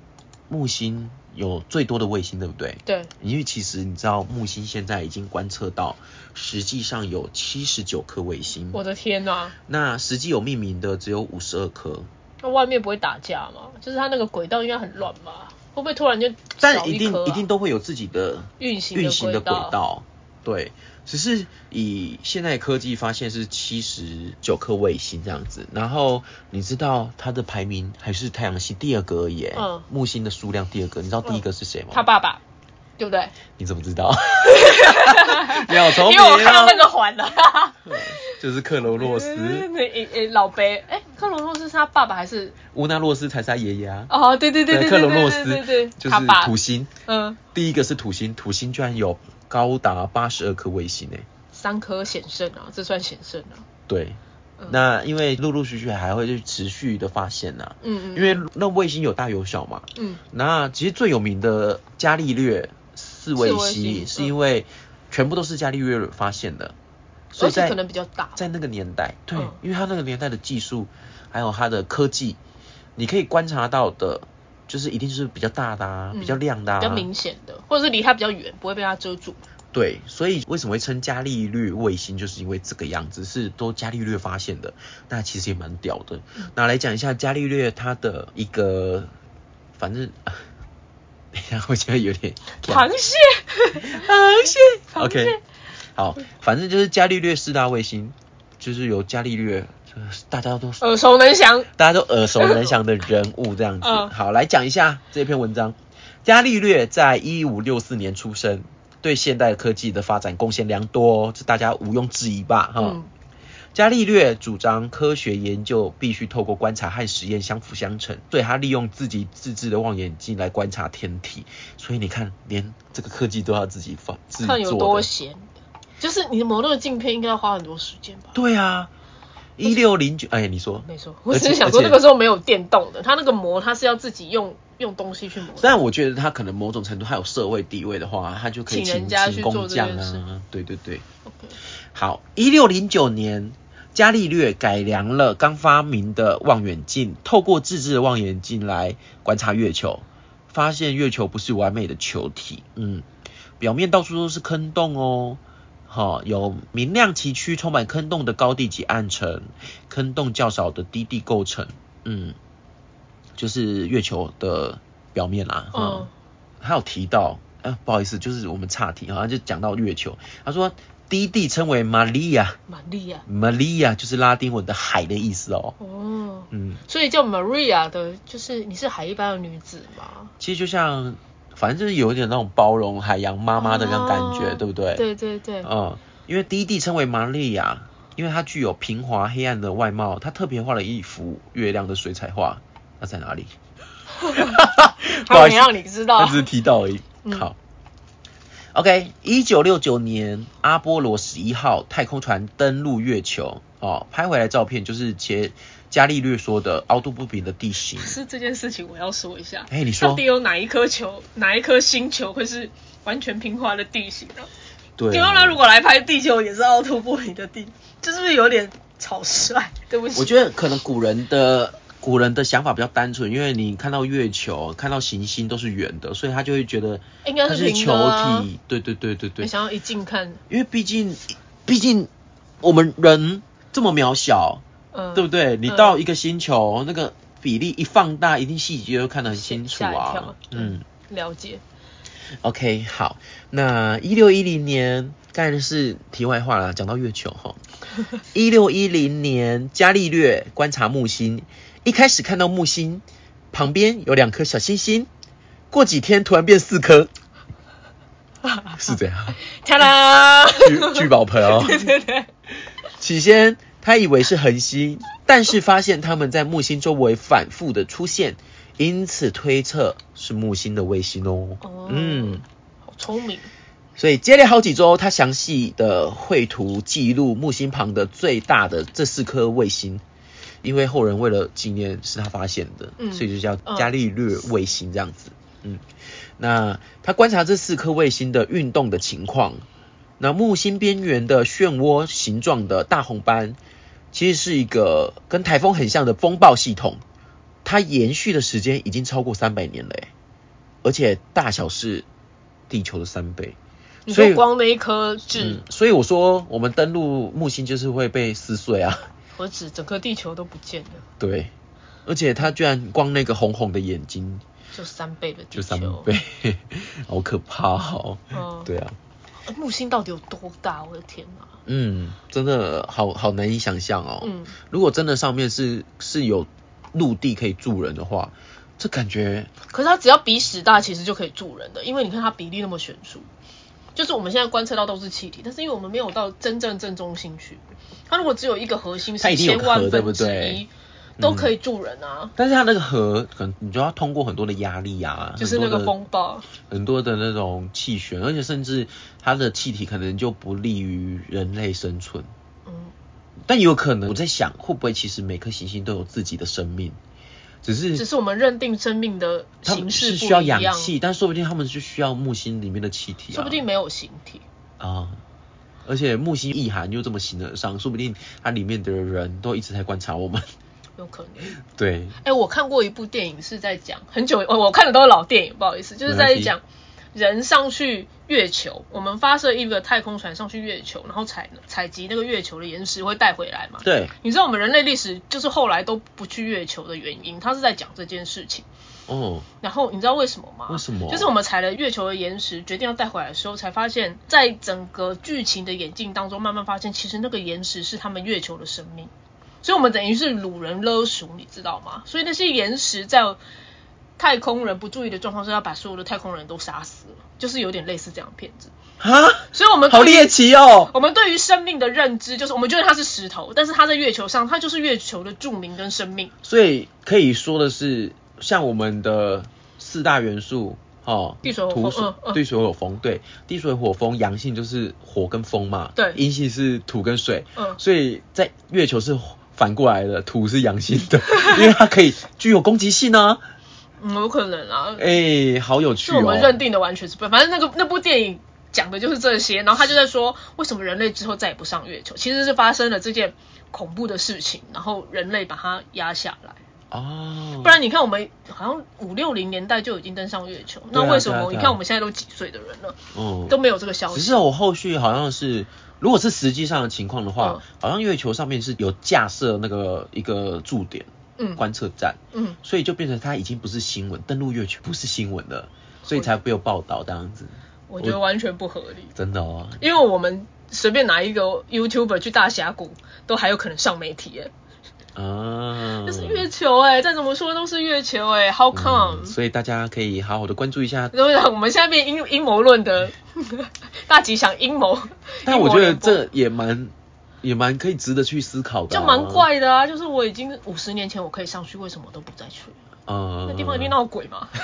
木星有最多的卫星，对不对？对，因为其实你知道，木星现在已经观测到，实际上有七十九颗卫星，我的天呐，那实际有命名的只有五十二颗，那外面不会打架吗？就是它那个轨道应该很乱吧？会不会突然就少但一定一定都会有自己的运行运行的轨道？道。对，只是以现在科技发现是七十九颗卫星这样子，然后你知道它的排名还是太阳系第二个而已，嗯木星的数量第二个，你知道第一个是谁吗？他爸爸，对不对？你怎么知道？你好聪明、因为我看到那个环了。就是克罗洛斯，那诶诶老贝，哎，克罗洛斯是他爸爸还是？乌纳洛斯才是他爷爷啊。哦，对对对对对克罗洛斯对对对，就是土星，嗯，第一个是土星，土星居然有高达八十二颗卫星诶。三颗险胜啊，这算险胜啊。对，嗯那因为陆陆续续还会去持续的发现呐、嗯嗯，因为那卫星有大有小嘛。嗯那其实最有名的伽利略四卫星星是因为全部都是伽利略发现的，所以在可能比较大。在那个年代，对，嗯因为他那个年代的技术还有他的科技，你可以观察到的，就是一定是比较大的啊，嗯比较亮的啊，比较明显的，或者是离它比较远，不会被它遮住。对，所以为什么会称伽利略卫星，就是因为这个样子，是都伽利略发现的，那其实也蛮屌的。嗯那来讲一下伽利略他的一个，反正，等一下我觉得有点螃蟹，螃蟹螃蟹，OK，好，反正就是伽利略四大卫星，就是由伽利略，就是大家都耳熟能详。大家都耳熟能详的人物这样子。嗯好，来讲一下这篇文章。伽利略在一五六四年出生，对现代科技的发展贡献良多哦，这大家毋庸置疑吧？哈、嗯伽利略主张科学研究必须透过观察和实验相辅相成，所以他利用自己自制的望远镜来观察天体。所以你看，连这个科技都要自己发自己看有。多闲。就是你的磨那个镜片应该要花很多时间吧？对啊，一六零九，哎，你说？没错，我只是想说那个时候没有电动的，它那个磨它是要自己用用东西去磨。但我觉得它可能某种程度，他有社会地位的话，它就可以请家去做请工匠啊，对对对。好，一六零九年，伽利略改良了刚发明的望远镜，透过自制的望远镜来观察月球，发现月球不是完美的球体，嗯，表面到处都是坑洞哦。好、有明亮崎岖、充满坑洞的高地及暗层，坑洞较少的低地构成，嗯，就是月球的表面啦。嗯嗯，还有提到，啊，不好意思，就是我们岔题，好像就讲到月球。他说低地称为玛利亚，玛利亚。玛利亚就是拉丁文的海的意思哦。哦，嗯，所以叫 Maria 的，就是你是海一般的女子吗？其实就像，反正就是有一点那种包容海洋妈妈的那种感觉，哦对不对？。对对对。嗯，因为低地称为玛利亚，因为它具有平滑黑暗的外貌，它特别画了一幅月亮的水彩画。那在哪里？不 好意思还没让你知道 他只是提到而已。嗯好，OK，一九六九年，阿波罗十一号太空船登陆月球，哦，拍回来照片就是前伽利略说的凹凸不平的地形。是这件事情，我要说一下。哎你说到底有哪一颗球，哪一颗星球会是完全平滑的地形呢、对因为他如果来拍地球也是凹凸不平的地，这是不是有点草率？对不起。我觉得可能古人的古人的想法比较单纯，因为你看到月球、看到行星都是圆的，所以他就会觉得应该它是球体。对对对对对。想要一近看，因为毕竟，毕竟我们人这么渺小，嗯，对不对？你嗯到一个星球，那个比例一放大，一定细节就看得很清楚啊跳。嗯，了解。，OK，好，那一六一零年，当然是题外话了，讲到月球哈。一六一零年，伽利略观察木星，一开始看到木星旁边有两颗小星星，过几天突然变四颗，是这样。ta da！聚聚宝盆哦。对对对，起先他以为是恒星，但是发现它们在木星周围反复的出现，因此推测是木星的卫星哦。哦嗯，好聪明。所以接连好几周，他详细的绘图记录木星旁的最大的这四颗卫星。因为后人为了纪念是他发现的，嗯所以就叫伽利略卫星这样子。嗯，那他观察这四颗卫星的运动的情况，那木星边缘的漩涡形状的大红斑，其实是一个跟台风很像的风暴系统，它延续的时间已经超过三百年了诶，而且大小是地球的三倍。你所以说光那一颗痣嗯，，所以我说我们登陆木星就是会被撕碎啊，何止整个地球都不见了，对，而且它居然光那个红红的眼睛就三倍的地球。就三倍，好可怕哦。嗯，对啊，木星到底有多大？我的天哪！嗯，真的好好难以想象哦。嗯，如果真的上面是是有陆地可以住人的话，这感觉可是它只要比屎大，其实就可以住人的，因为你看它比例那么悬殊。就是我们现在观测到都是气体，但是因为我们没有到真正正中心去，它如果只有一个核心是千万分之对一，都可以住人啊。但是它那个核，可能你就要通过很多的压力啊，就是那个风暴，很多的那种气旋，而且甚至它的气体可能就不利于人类生存。嗯，但有可能，我在想，会不会其实每颗行星都有自己的生命，只是只是我们认定生命的形式是需要，氧气，但说不定他们就需要木星里面的气体啊，说不定没有形体。啊。而且木星意涵又这么形而上，说不定它里面的人都一直在观察我们。有可能，对，哎、我看过一部电影是在讲很久，我我看的都是老电影，不好意思，就是在讲人上去月球，我们发射一个太空船上去月球，然后采采集那个月球的岩石会带回来嘛？对，你知道我们人类历史就是后来都不去月球的原因，他是在讲这件事情。哦，然后你知道为什么吗？为什么就是我们采了月球的岩石，决定要带回来的时候，才发现，在整个剧情的演进当中，慢慢发现，其实那个岩石是他们月球的生命，所以我们等于是掳人勒赎，你知道吗？所以那些岩石在太空人不注意的状况是，要把所有的太空人都杀死了，就是有点类似这样的骗子。啊，所以我们好猎奇哦。我们对于生命的认知，就是我们觉得它是石头，但是它在月球上，它就是月球的著名跟生命。所以可以说的是，像我们的四大元素，哦，地水火风土水嗯嗯地水火风，对，地水火风，阳性就是火跟风嘛，对阴性是土跟水，嗯所以在月球是反过来的，土是阳性的，因为它可以具有攻击性呢、嗯，有可能啊。哎、好有趣是我哦。们认定的完全是不，反正那个那部电影讲的就是这些，然后他就在说为什么人类之后再也不上月球，其实是发生了这件恐怖的事情，然后人类把它压下来。哦，不然你看我们好像五六零年代就已经登上月球，那为什么、啊啊你看我们现在都几岁的人了，嗯，都没有这个消息？只是我后续好像是，如果是实际上的情况的话，嗯好像月球上面是有架设那个一个驻点、嗯观测站，嗯，所以就变成它已经不是新闻，登陆月球不是新闻了，所以才会有报道这样子。我觉得完全不合理，真的哦，因为我们随便拿一个 YouTuber 去大峡谷，都还有可能上媒体耶。啊，这是月球哎，再怎么说都是月球哎，How 嗯 come？、所以大家可以好好的关注一下。然后我们现在变阴阴谋论的 大吉祥阴谋，但我觉得这也蛮也蛮可以值得去思考的、就蛮。怪的啊！就是我已经五十年前我可以上去，为什么我都不再去？嗯，那地方一定闹鬼吗？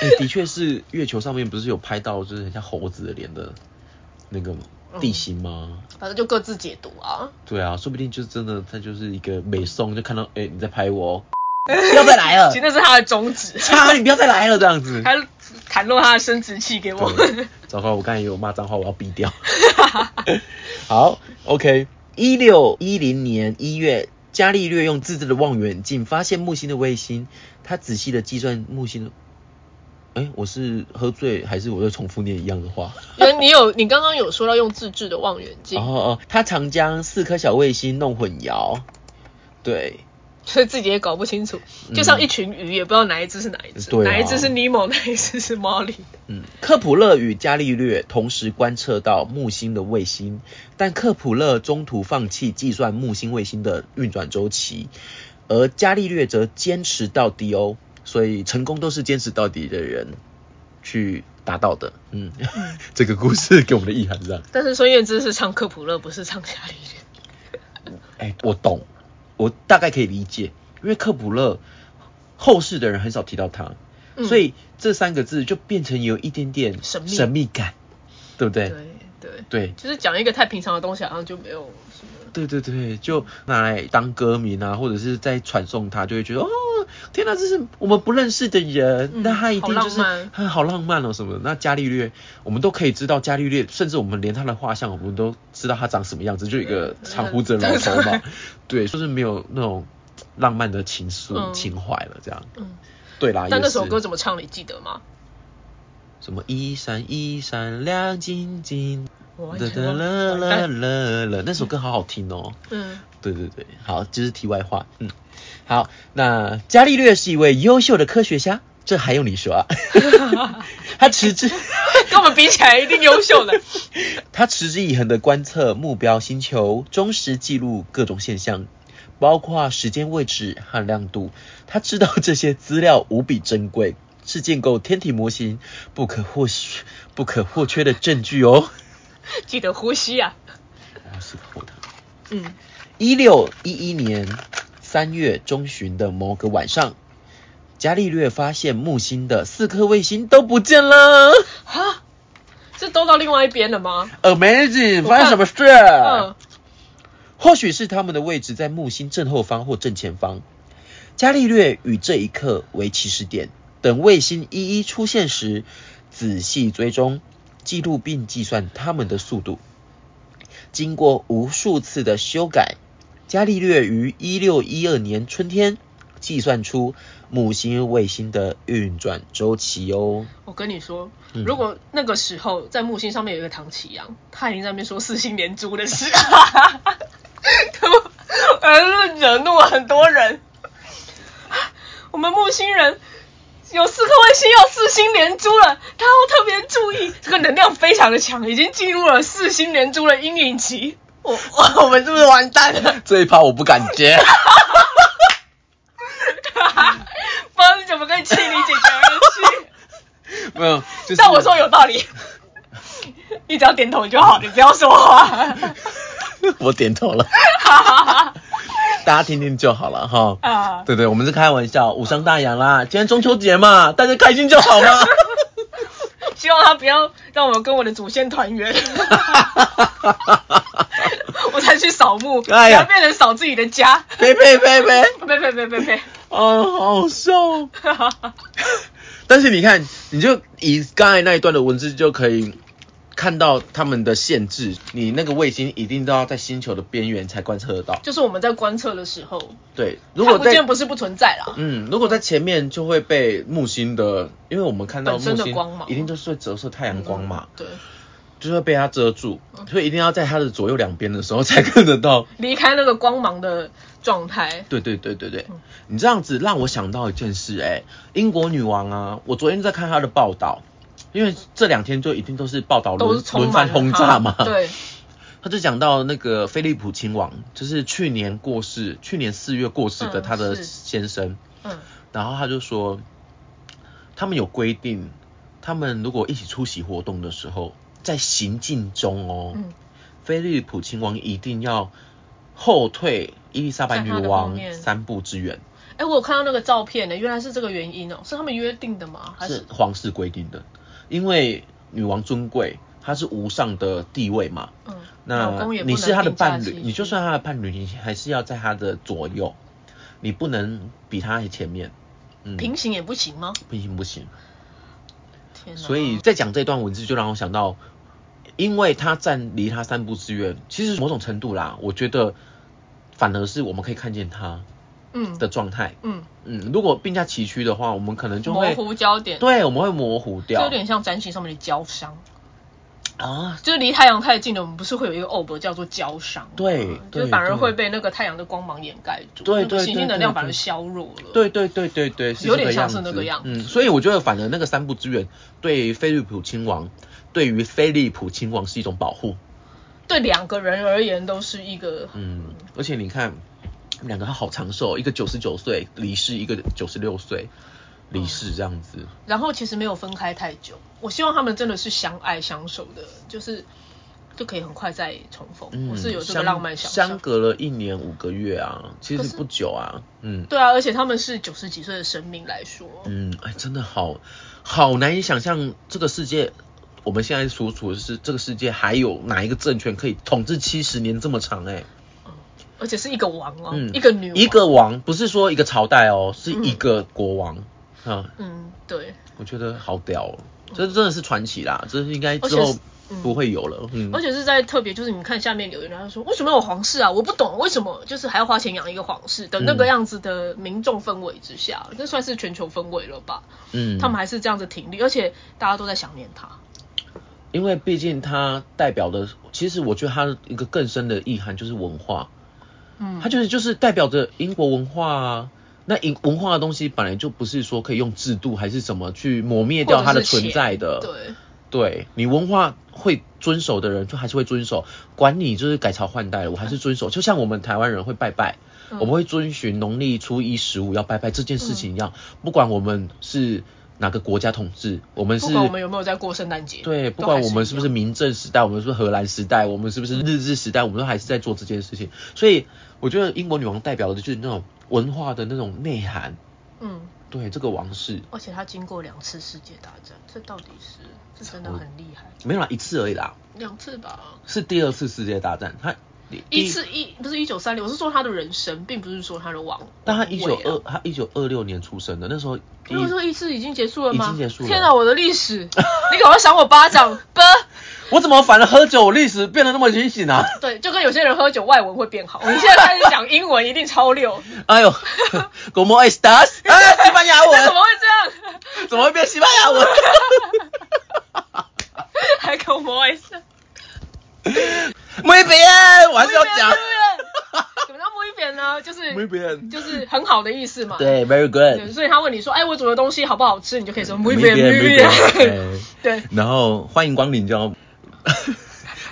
哎、的确是月球上面不是有拍到就是很像猴子的脸的那个地形吗？反正就各自解读啊。对啊，说不定就是真的，他就是一个美颂，就看到哎、你在拍我哦，不要再来了其实，那是他的宗旨，差你不要再来了这样子。他袒露他的生殖器给我。糟糕，我刚才也有骂脏话，我要毙掉。好，OK，一六一零年一月，伽利略用自制的望远镜发现木星的卫星，他仔细的计算木星的。哎，我是喝醉还是我在重复念一样的话？因为你有，你刚刚有说到用自制的望远镜，哦哦，他常将四颗小卫星弄混淆。对，所以自己也搞不清楚。就像一群鱼，也不知道哪一只是哪一只，哪一只是尼莫，哪一只是莫莉。嗯，克普勒与伽利略同时观测到木星的卫星，但克普勒中途放弃计算木星卫星的运转周期，而伽利略则坚持到底哦。所以成功都是坚持到底的人去达到的。嗯，这个故事给我们的意涵是这样。但是孙燕姿是唱克普勒，不是唱伽利略。哎、我懂，我大概可以理解，因为克卜勒后世的人很少提到他，嗯。所以这三个字就变成有一点点神秘。神秘感，对不对？对对，对。就是讲一个太平常的东西，好像就没有什么。对对对，就拿来当歌名啊，或者是在传颂他，就会觉得哦，天哪，这是我们不认识的人，嗯那他一定就是好浪漫很好浪漫哦什么的。那伽利略，我们都可以知道伽利略，甚至我们连他的画像，我们都知道他长什么样子，就一个长胡子的老头嘛。对，就是没有那种浪漫的情愫、嗯情怀了，这样。嗯，对啦，但那首歌怎么唱你记得吗？什么一闪一闪亮晶晶，啦啦啦啦啦啦，那首歌好好听哦。嗯，对对对，好，这是题外话。嗯，好，那伽利略是一位优秀的科学家，这还用你说啊？他持之，跟我们比起来一定优秀的。他持之以恒的观测目标星球，忠实记录各种现象，包括时间位置和亮度。他知道这些资料无比珍贵，是建构天体模型不可或缺、不可或缺的证据哦。记得呼吸啊。我思考它。嗯，一六一一年三月中旬的某个晚上，伽利略发现木星的四颗卫星都不见了。哈，是都到另外一边了吗？Amazing！发生什么事？嗯，或许是他们的位置在木星正后方或正前方。伽利略与这一刻为起始点，等卫星一一出现时，仔细追踪、记录并计算它们的速度。经过无数次的修改，伽利略于一六一二年春天计算出木星卫星的运转周期哦。我跟你说，嗯如果那个时候在木星上面有一个唐启阳，他已经在那边说四星连珠的事，呃，惹怒了很多人。我们木星人有四颗卫星要四星连珠了，他要特别注意，这个能量非常的强，已经进入了四星连珠的阴影期。我我我们是不是完蛋了？这一趴我不敢接。不知道你怎么跟气离姐姐而去。没有，就是但我说有道理，你只要点头就好，你不要说话。我点头了，大家听听就好了哈。啊，对对，我们是开玩笑，无伤大雅啦。今天中秋节嘛，大家开心就好嘛。希望他不要让我跟我的祖先团圆，我才去扫墓，不哎呀要变成扫自己的家。呸呸呸呸！呸呸 呸呸呸！哦，好好笑哦。但是你看，你就以刚才那一段的文字就可以看到他们的限制。你那个卫星一定都要在星球的边缘才观测得到。就是我们在观测的时候，对，如果看不见在不是不存在啦。嗯，如果在前面就会被木星的，因为我们看到木星的光芒一定都是会折射太阳光嘛，对，就会被它遮住，嗯。所以一定要在它的左右两边的时候 才看得到。离开那个光芒的状态。对对对对对。嗯，你这样子让我想到一件事、哎，英国女王啊，我昨天在看她的报道，因为这两天就一定都是报道轮轮番轰炸嘛，对，他就讲到那个菲利普亲王，就是去年过世，去年四月过世的嗯他的先生，嗯，然后他就说，他们有规定，他们如果一起出席活动的时候，在行进中哦，嗯菲利普亲王一定要后退伊丽莎白女王三步之远，哎、我有看到那个照片呢，原来是这个原因哦、是他们约定的吗？还是皇室规定的，因为女王尊贵，她是无上的地位嘛。嗯，那你是她的伴侣，你就算她的伴侣，你还是要在她的左右，你不能比她前面。嗯，平行也不行吗？平行不行。天哪！所以在讲这段文字，就让我想到，因为他站离他三步之远，其实某种程度啦，我觉得反而是我们可以看见他嗯。的状态。嗯，嗯，如果并驾齐驱的话，我们可能就模会糊焦点，对，我们会模糊掉。就有点像占星上面的焦伤，啊。就是离太阳太近了，我们不是会有一个 orb 叫做焦伤？对就是反而对。会被那个太阳的光芒掩盖住，那个对对对行星能量反而削弱了。对对对对对，是有点像是那个样子。嗯，所以我觉得反而那个三步之远对菲利普亲王，对于菲利普亲王是一种保护。对两个人而言都是一个，嗯，而且你看，两个他好长寿，一个九十九岁离世，一个九十六岁离世，这样子。然后其实没有分开太久。我希望他们真的是相爱相守的，就是就可以很快再重逢。嗯，我是有这个浪漫想相象。隔了一年五个月啊，其实不久啊。嗯对啊，而且他们是九十几岁的生命来说，嗯，哎，真的好好难以想象这个世界。我们现在所处的是这个世界，还有哪一个政权可以统治七十年这么长、哎，而且是一个王哦，嗯，一个女王，一个王，不是说一个朝代哦，是一个国王。啊，嗯，对，我觉得好屌哦，这真的是传奇啦，这应该之后不会有了。嗯，而且是在特别就是你看下面留言，他说为什么有皇室啊？我不懂为什么就是还要花钱养一个皇室的那个嗯样子的民众氛围之下，这算是全球氛围了吧？嗯，他们还是这样子挺立，而且大家都在想念他。因为毕竟它代表的，其实我觉得它一个更深的意涵就是文化，嗯，它就是就是代表着英国文化啊。那英文化的东西本来就不是说可以用制度还是什么去磨灭掉它的存在的。对，对你文化会遵守的人，就还是会遵守，管你就是改朝换代了，我还是遵守。就像我们台湾人会拜拜，嗯我们会遵循农历初一十五要拜拜这件事情一样，不管我们是哪个国家统治，我们是不管我们有没有在过圣诞节，对，不管我们是不是一样明治时代，我们是不是荷兰时代，我们是不是日治时代，我们都还是在做这件事情。所以我觉得英国女王代表的就是那种文化的那种内涵。嗯，对，这个王室而且她经过两次世界大战，这到底是这真的很厉害，没有啦，一次而已啦，两次吧。是第二次世界大战，一次一不是一九三六，我是说他的人生，并不是说他的王。但他一九二，他一九二六年出生的，那时候第如果说一次已经结束了吗？已经结束了天哪，我的历史，你赶快赏我巴掌吧！我怎么反而喝酒，我历史变得那么清醒啊？对，就跟有些人喝酒外文会变好，你现在开始讲英文一定超溜。哎呦，Como estas？啊，西班牙文怎么文，会这样？怎么会变西班牙文？还跟我一下，没别，我还是要讲。怎么叫不一扁呢？就是就是很好的意思嘛。对，very，good。所以他问你说，哎，我煮的东西好不好吃？你就可以说 bien 别 bien。对，然后欢迎光临，叫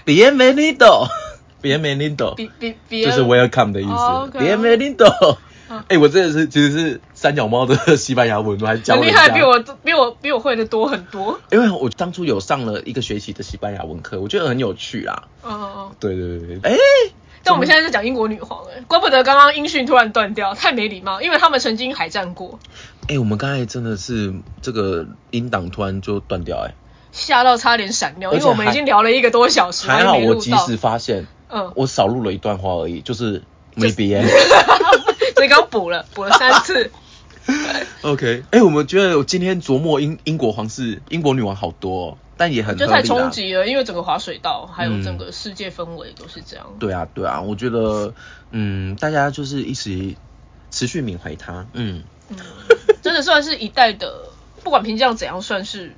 Bienvenido。Bienvenido 比比比就是 welcome 的意思。Bienvenido 嗯。哎，我真的是其实是三脚猫的 西班牙文，我还教人家很厉害，比我比我比我会的多很多。因为我当初有上了一个学期的西班牙文课，我觉得很有趣啦。嗯。对对对对，哎、但我们现在是讲英国女皇，哎，怪不得刚刚音讯突然断掉，太没礼貌，因为他们曾经海战过，哎、我们刚才真的是这个音档突然就断掉、哎，吓到差点闪掉，因为我们已经聊了一个多小时，还好我及时，发现，嗯，我少录了一段话而已，就是没别。所以刚补了补了三次，OK，哎、我们觉得我今天琢磨英英国皇室、英国女王好多、哦，但也很就太冲击了，因为整个滑水道还有嗯整个世界氛围都是这样。对啊，对啊，我觉得，嗯，大家就是一起持续缅怀她，嗯，嗯，真的算是一代的，不管评价怎样，算是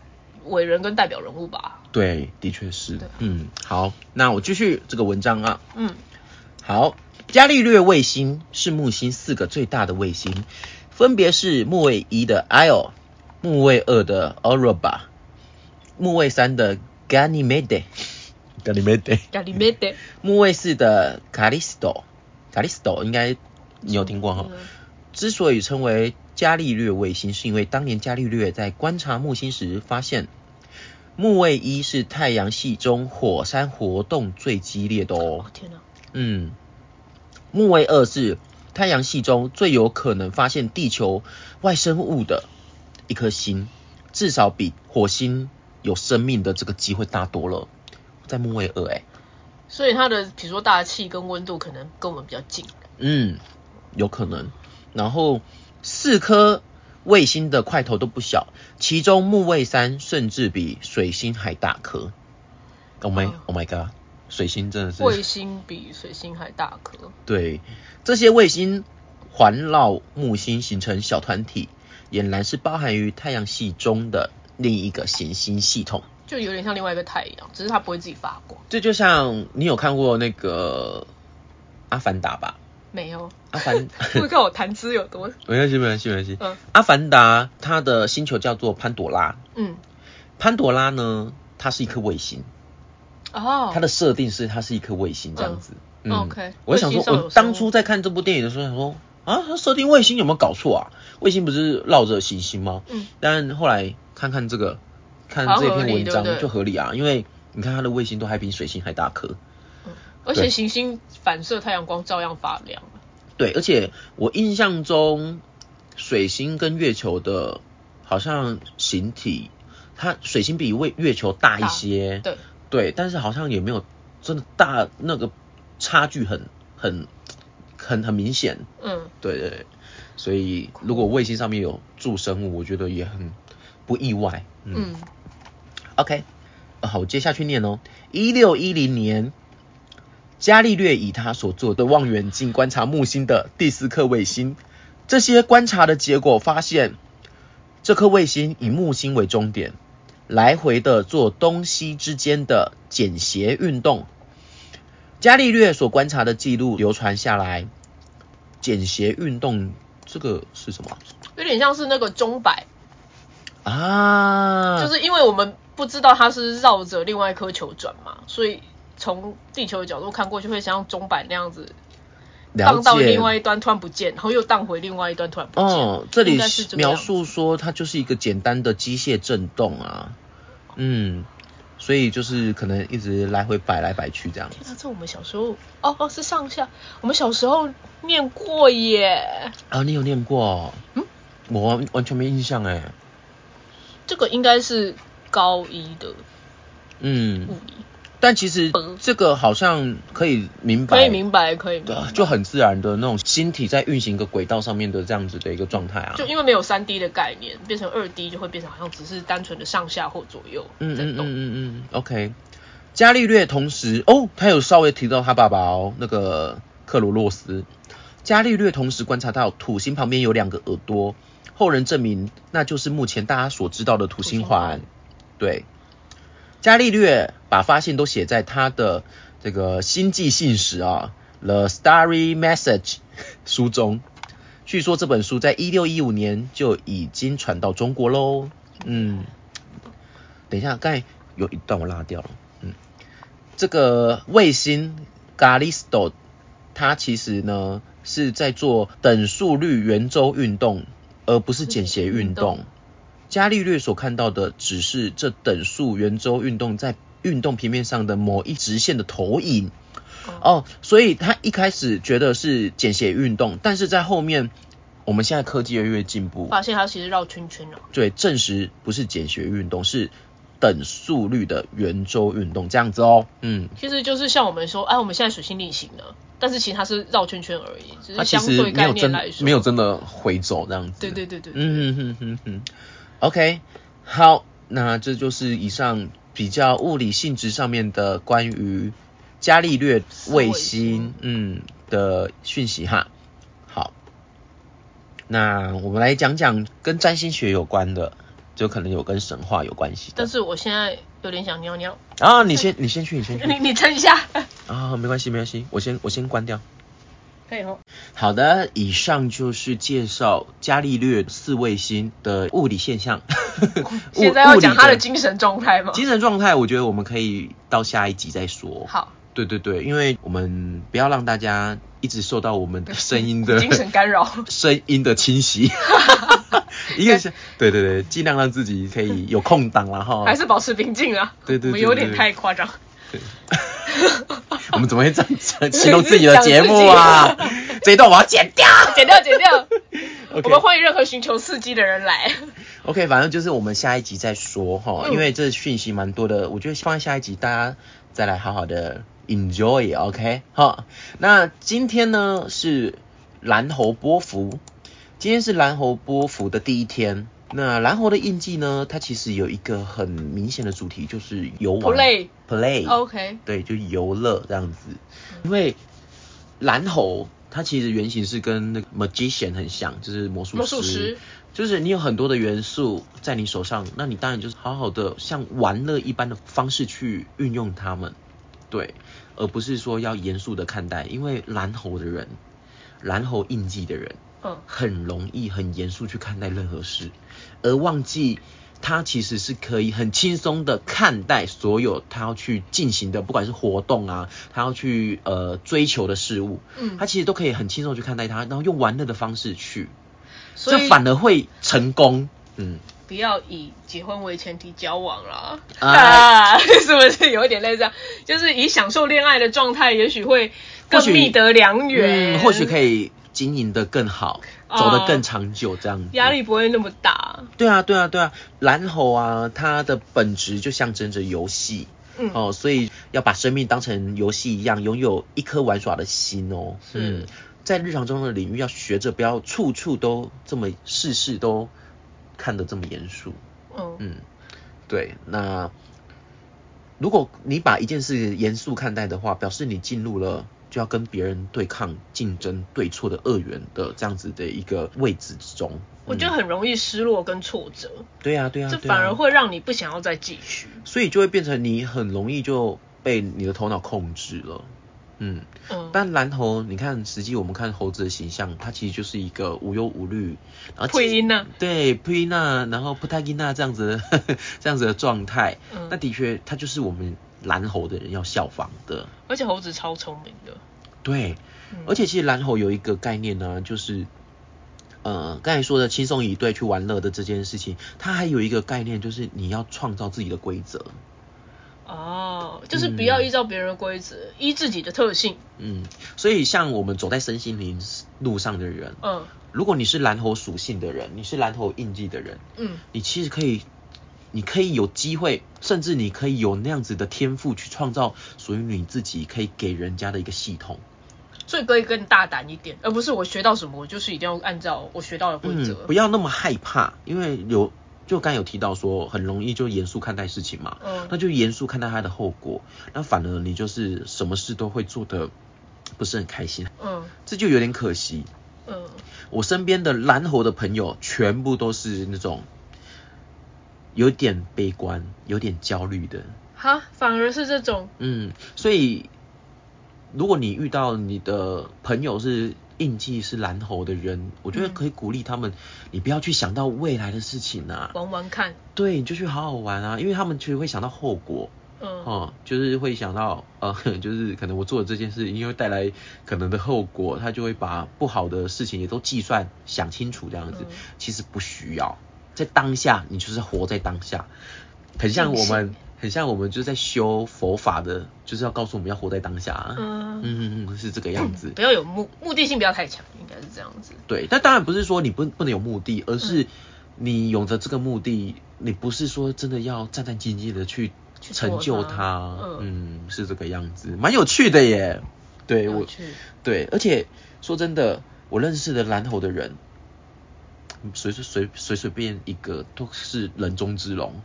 伟人跟代表人物吧。对，的确是。对，嗯，好，那我继续这个文章啊，嗯，好，伽利略卫星是木星四个最大的卫星，分别是木卫一的 Io、木卫二的 Europa、木卫三的 Ganymede、Ganymede、Ganymede，木卫四的 Callisto、Callisto 应该你有听过哈？嗯之所以称为伽利略卫星，是因为当年伽利略在观察木星时发现，木卫一是太阳系中火山活动最激烈的哦哦。天哪，嗯，木卫二是太阳系中最有可能发现地球外生物的一颗星，至少比火星有生命的这个机会大多了。在木卫二，哎，所以它的比如说大气跟温度可能跟我们比较近。嗯，有可能。然后四颗卫星的块头都不小，其中木卫三甚至比水星还大颗。Oh my, 哦 oh my god！水星真的是卫星比水星还大颗，对，这些卫星环绕木星形成小团体，俨然是包含于太阳系中的另一个行星系统。就有点像另外一个太阳，只是它不会自己发光。这就像你有看过那个《阿凡达》吧？没有，阿凡，会看我谈资有多。没关系，没关系，没关系。嗯阿凡达它的星球叫做潘朵拉，嗯，潘朵拉呢，它是一颗卫星，哦，它的设定是它是一颗卫星这样子。嗯 OK，我就想说，我当初在看这部电影的时候，想说啊，它设定卫星有没有搞错啊？卫星不是绕着行星吗？嗯，但后来看看这个，看这篇文章就合理啊，因为你看它的卫星都还比水星还大颗。嗯而且行星反射太阳光照样发亮。对，而且我印象中，水星跟月球的好像形体，它水星比月月球大一些，对，对，但是好像也没有真的大那个差距很很很很明显，嗯，对对对，所以如果卫星上面有住生物，我觉得也很不意外，嗯嗯，OK，呃好，我接下去念哦。一六一零年，伽利略以他所做的望远镜观察木星的第四颗卫星，这些观察的结果发现，这颗卫星以木星为终点，来回的做东西之间的简谐运动。伽利略所观察的记录流传下来，简谐运动这个是什么有点像是那个钟摆，啊？就是因为我们不知道它是绕着另外一颗球转嘛，所以从地球的角度看过去，会像钟摆那样子了荡到另外一端突然不见，然后又荡回另外一端突然不见。哦，这里是描述说它就是一个简单的机械震动啊，嗯，所以就是可能一直来回摆来摆去这样子。天啊，这我们小时候哦哦是上下，我们小时候念过耶。啊，你有念过？哦？嗯，我完完全没印象哎，这个应该是高一的嗯。物，理，但其实嗯这个好像可以明白，可以明白，可以明白，就很自然的那种星体在运行一个轨道上面的这样子的一个状态啊，就因为没有三 D 的概念，变成二 D 就会变成好像只是单纯的上下或左右嗯嗯嗯。嗯嗯，OK。伽利略同时哦，他有稍微提到他爸爸哦，那个克罗洛斯。伽利略同时观察到土星旁边有两个耳朵，后人证明那就是目前大家所知道的土星环。对，伽利略把发现都写在他的这个星际信使啊，《The Starry Message》书中。据说这本书在一六一五年就已经传到中国喽。嗯，等一下，刚才有一段我拉掉了。嗯，这个卫星 Galisto，它其实呢是在做等速率圆周运动，而不是简谐运动。伽利略所看到的只是这等速圆周运动在运动平面上的某一直线的投影。哦，所以他一开始觉得是简谐运动，但是在后面，我们现在科技越来越进步，发现它其实绕圈圈了。对，证实不是简谐运动，是等速率的圆周运动，这样子哦。嗯，其实就是像我们说，哎，我们现在水星逆行了，但是其实它是绕圈圈而已，只它是相对概念来说，没有真的回走这样子。对对对对，对嗯哼哼哼哼。OK，好，那这就是以上比较物理性质上面的关于伽利略卫星嗯的讯息哈。好，那我们来讲讲跟占星学有关的，就可能有跟神话有关系但。是我现在有点想尿尿，啊，你先你先去，你先去。你你撑一下，啊，没关系没关系，我先我先关掉。可以哦。好的，以上就是介绍伽利略四卫星的物理现象。现在要讲他的精神状态吗？精神状态，我觉得我们可以到下一集再说。好，对对对，因为我们不要让大家一直受到我们的声音的 精神干扰。声音的侵袭。一个是，对对对，尽量让自己可以有空档然后。还是保持平静啊。对对对我们有点太夸张。对我们怎么会这样子 形容自己的节目啊？这一段我要剪掉。剪掉，剪掉。我们欢迎任何寻求刺激的人来。OK，反正就是我们下一集再说哈，嗯因为这讯息蛮多的，我觉得放在下一集大家再来好好的 enjoy。OK，好，那今天呢是蓝猴波幅，今天是蓝猴波幅的第一天。那蓝猴的印记呢，它其实有一个很明显的主题，就是游玩 Play play OK，对，就游乐这样子。因为蓝猴它其实原型是跟那个 magician 很像，就是魔术魔术师。就是你有很多的元素在你手上，那你当然就是好好的像玩乐一般的方式去运用它们，对，而不是说要严肃的看待，因为蓝猴的人，蓝猴印记的人，嗯，很容易很严肃去看待任何事，而忘记他其实是可以很轻松的看待所有他要去进行的，不管是活动啊，他要去呃追求的事物，嗯。他其实都可以很轻松地去看待他，然后用玩乐的方式去，所以这反而会成功。嗯，不要以结婚为前提交往啦，啊。啊，是不是？有一点类似这样？就是以享受恋爱的状态，也许会更觅得良缘，嗯，或许可以经营的更好，哦走得更长久，这样子。压力不会那么大。对啊，对啊，对啊，蓝猴啊，它的本质就象征着游戏。嗯，哦，所以要把生命当成游戏一样，拥有一颗玩耍的心哦。嗯，在日常中的领域要学着不要处处都这么事事都看得这么严肃。嗯，嗯，对，那如果你把一件事严肃看待的话，表示你进入了就要跟别人对抗、竞争、对错的二元的这样子的一个位置之中。我觉得嗯很容易失落跟挫折，对啊，对啊，这反而会让你不想要再继续。所以就会变成你很容易就被你的头脑控制了。嗯，嗯，但蓝猴，你看，实际我们看猴子的形象，它其实就是一个无忧无虑，然后配音呢？对，配音呐，然后不太音呐这样子呵呵 这样子的状态，嗯那的确，它就是我们蓝猴的人要效仿的。而且猴子超聪明的。对，嗯而且其实蓝猴有一个概念呢，就是。呃，刚才说的轻松以对去玩乐的这件事情，它还有一个概念，就是你要创造自己的规则。哦，就是不要依照别人的规则，依自己的特性。嗯，所以像我们走在身心灵路上的人，嗯如果你是蓝猴属性的人，你是蓝猴印记的人，嗯你其实可以，你可以有机会，甚至你可以有那样子的天赋去创造属于你自己可以给人家的一个系统。所以可以更大胆一点，而不是我学到什么，我就是一定要按照我学到的规则。嗯，不要那么害怕，因为有就刚有提到说，很容易就严肃看待事情嘛，嗯。那就严肃看待它的后果，那反而你就是什么事都会做的不是很开心，嗯。这就有点可惜。嗯。我身边的蓝猴的朋友，全部都是那种有点悲观、有点焦虑的。哈，反而是这种，嗯，所以如果你遇到你的朋友是印记是蓝猴的人，我觉得嗯可以鼓励他们，你不要去想到未来的事情啊，玩玩看。对，你就去好好玩啊，因为他们其实会想到后果。嗯哦，就是会想到，呃，就是可能我做的这件事，因为带来可能的后果，他就会把不好的事情也都计算想清楚这样子。嗯其实不需要，在当下你就是活在当下，很像我们，很像我们就是在修佛法的，就是要告诉我们要活在当下啊。嗯嗯嗯嗯，是这个样子。不要有目目的性不要太强，应该是这样子。对，但当然不是说你不不能有目的，而嗯是你有着这个目的，你不是说真的要战战兢兢的去成就它它，嗯嗯，是这个样子，蛮有趣的耶。对我，对，而且说真的，我认识的蓝猴的人，随随随随随便一个都是人中之龙，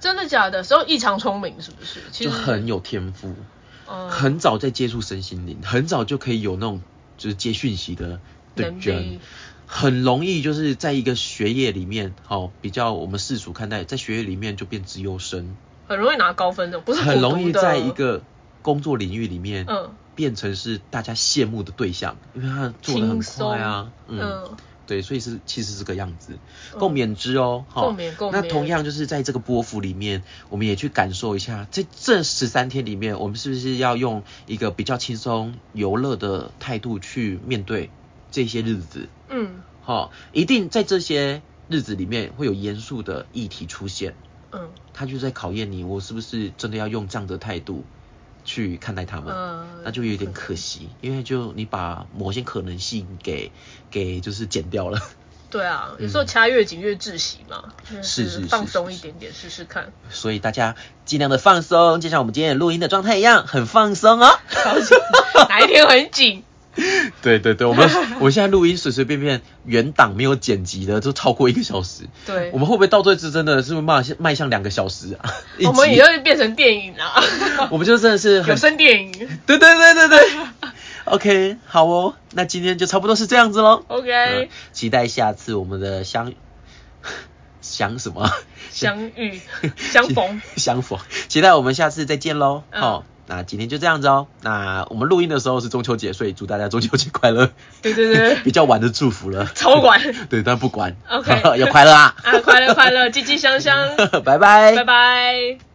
真的假的？时候异常聪明是不是？其实就很有天赋，嗯。很早在接触身心灵，很早就可以有那种就是接讯息的的能人。力，很容易就是在一个学业里面，好、比较我们世俗看待，在学业里面就变资优生，很容易拿高分的，不是很容易在一个工作领域里面，嗯。变成是大家羡慕的对象，因为他做的很轻松。快啊，嗯。嗯对，所以是其实是这个样子，嗯。共勉之哦，哈。共勉共勉。那同样就是在这个波幅里面，我们也去感受一下，在这十三天里面，我们是不是要用一个比较轻松游乐的态度去面对这些日子？嗯。好，一定在这些日子里面会有严肃的议题出现，嗯。他就在考验你，我是不是真的要用这样的态度去看待他们？嗯那就有点可惜，因为就你把某些可能性给给就是剪掉了。对啊，有时候掐越紧越窒息嘛，就是是是放松一点点试试看。所以大家尽量的放松，就像我们今天录音的状态一样，很放松哦。哪一天很紧？对对对，我们 我现在录音随随便便原档没有剪辑的，都超过一个小时。对我们会不会到最后真的是迈向迈向两个小时啊？我们集也会变成电影啊，我们就真的是很有声电影。对对对对对。OK，好哦，那今天就差不多是这样子喽。OK，嗯期待下次我们的相相什么相遇相逢相逢，期待我们下次再见喽。嗯好、那今天就这样子哦。那我们录音的时候是中秋节，所以祝大家中秋节快乐。对对对 比较晚的祝福了。超晚 对，但不管。OK 要快乐啊！啊，快乐快乐，吉吉香香，拜拜。拜拜。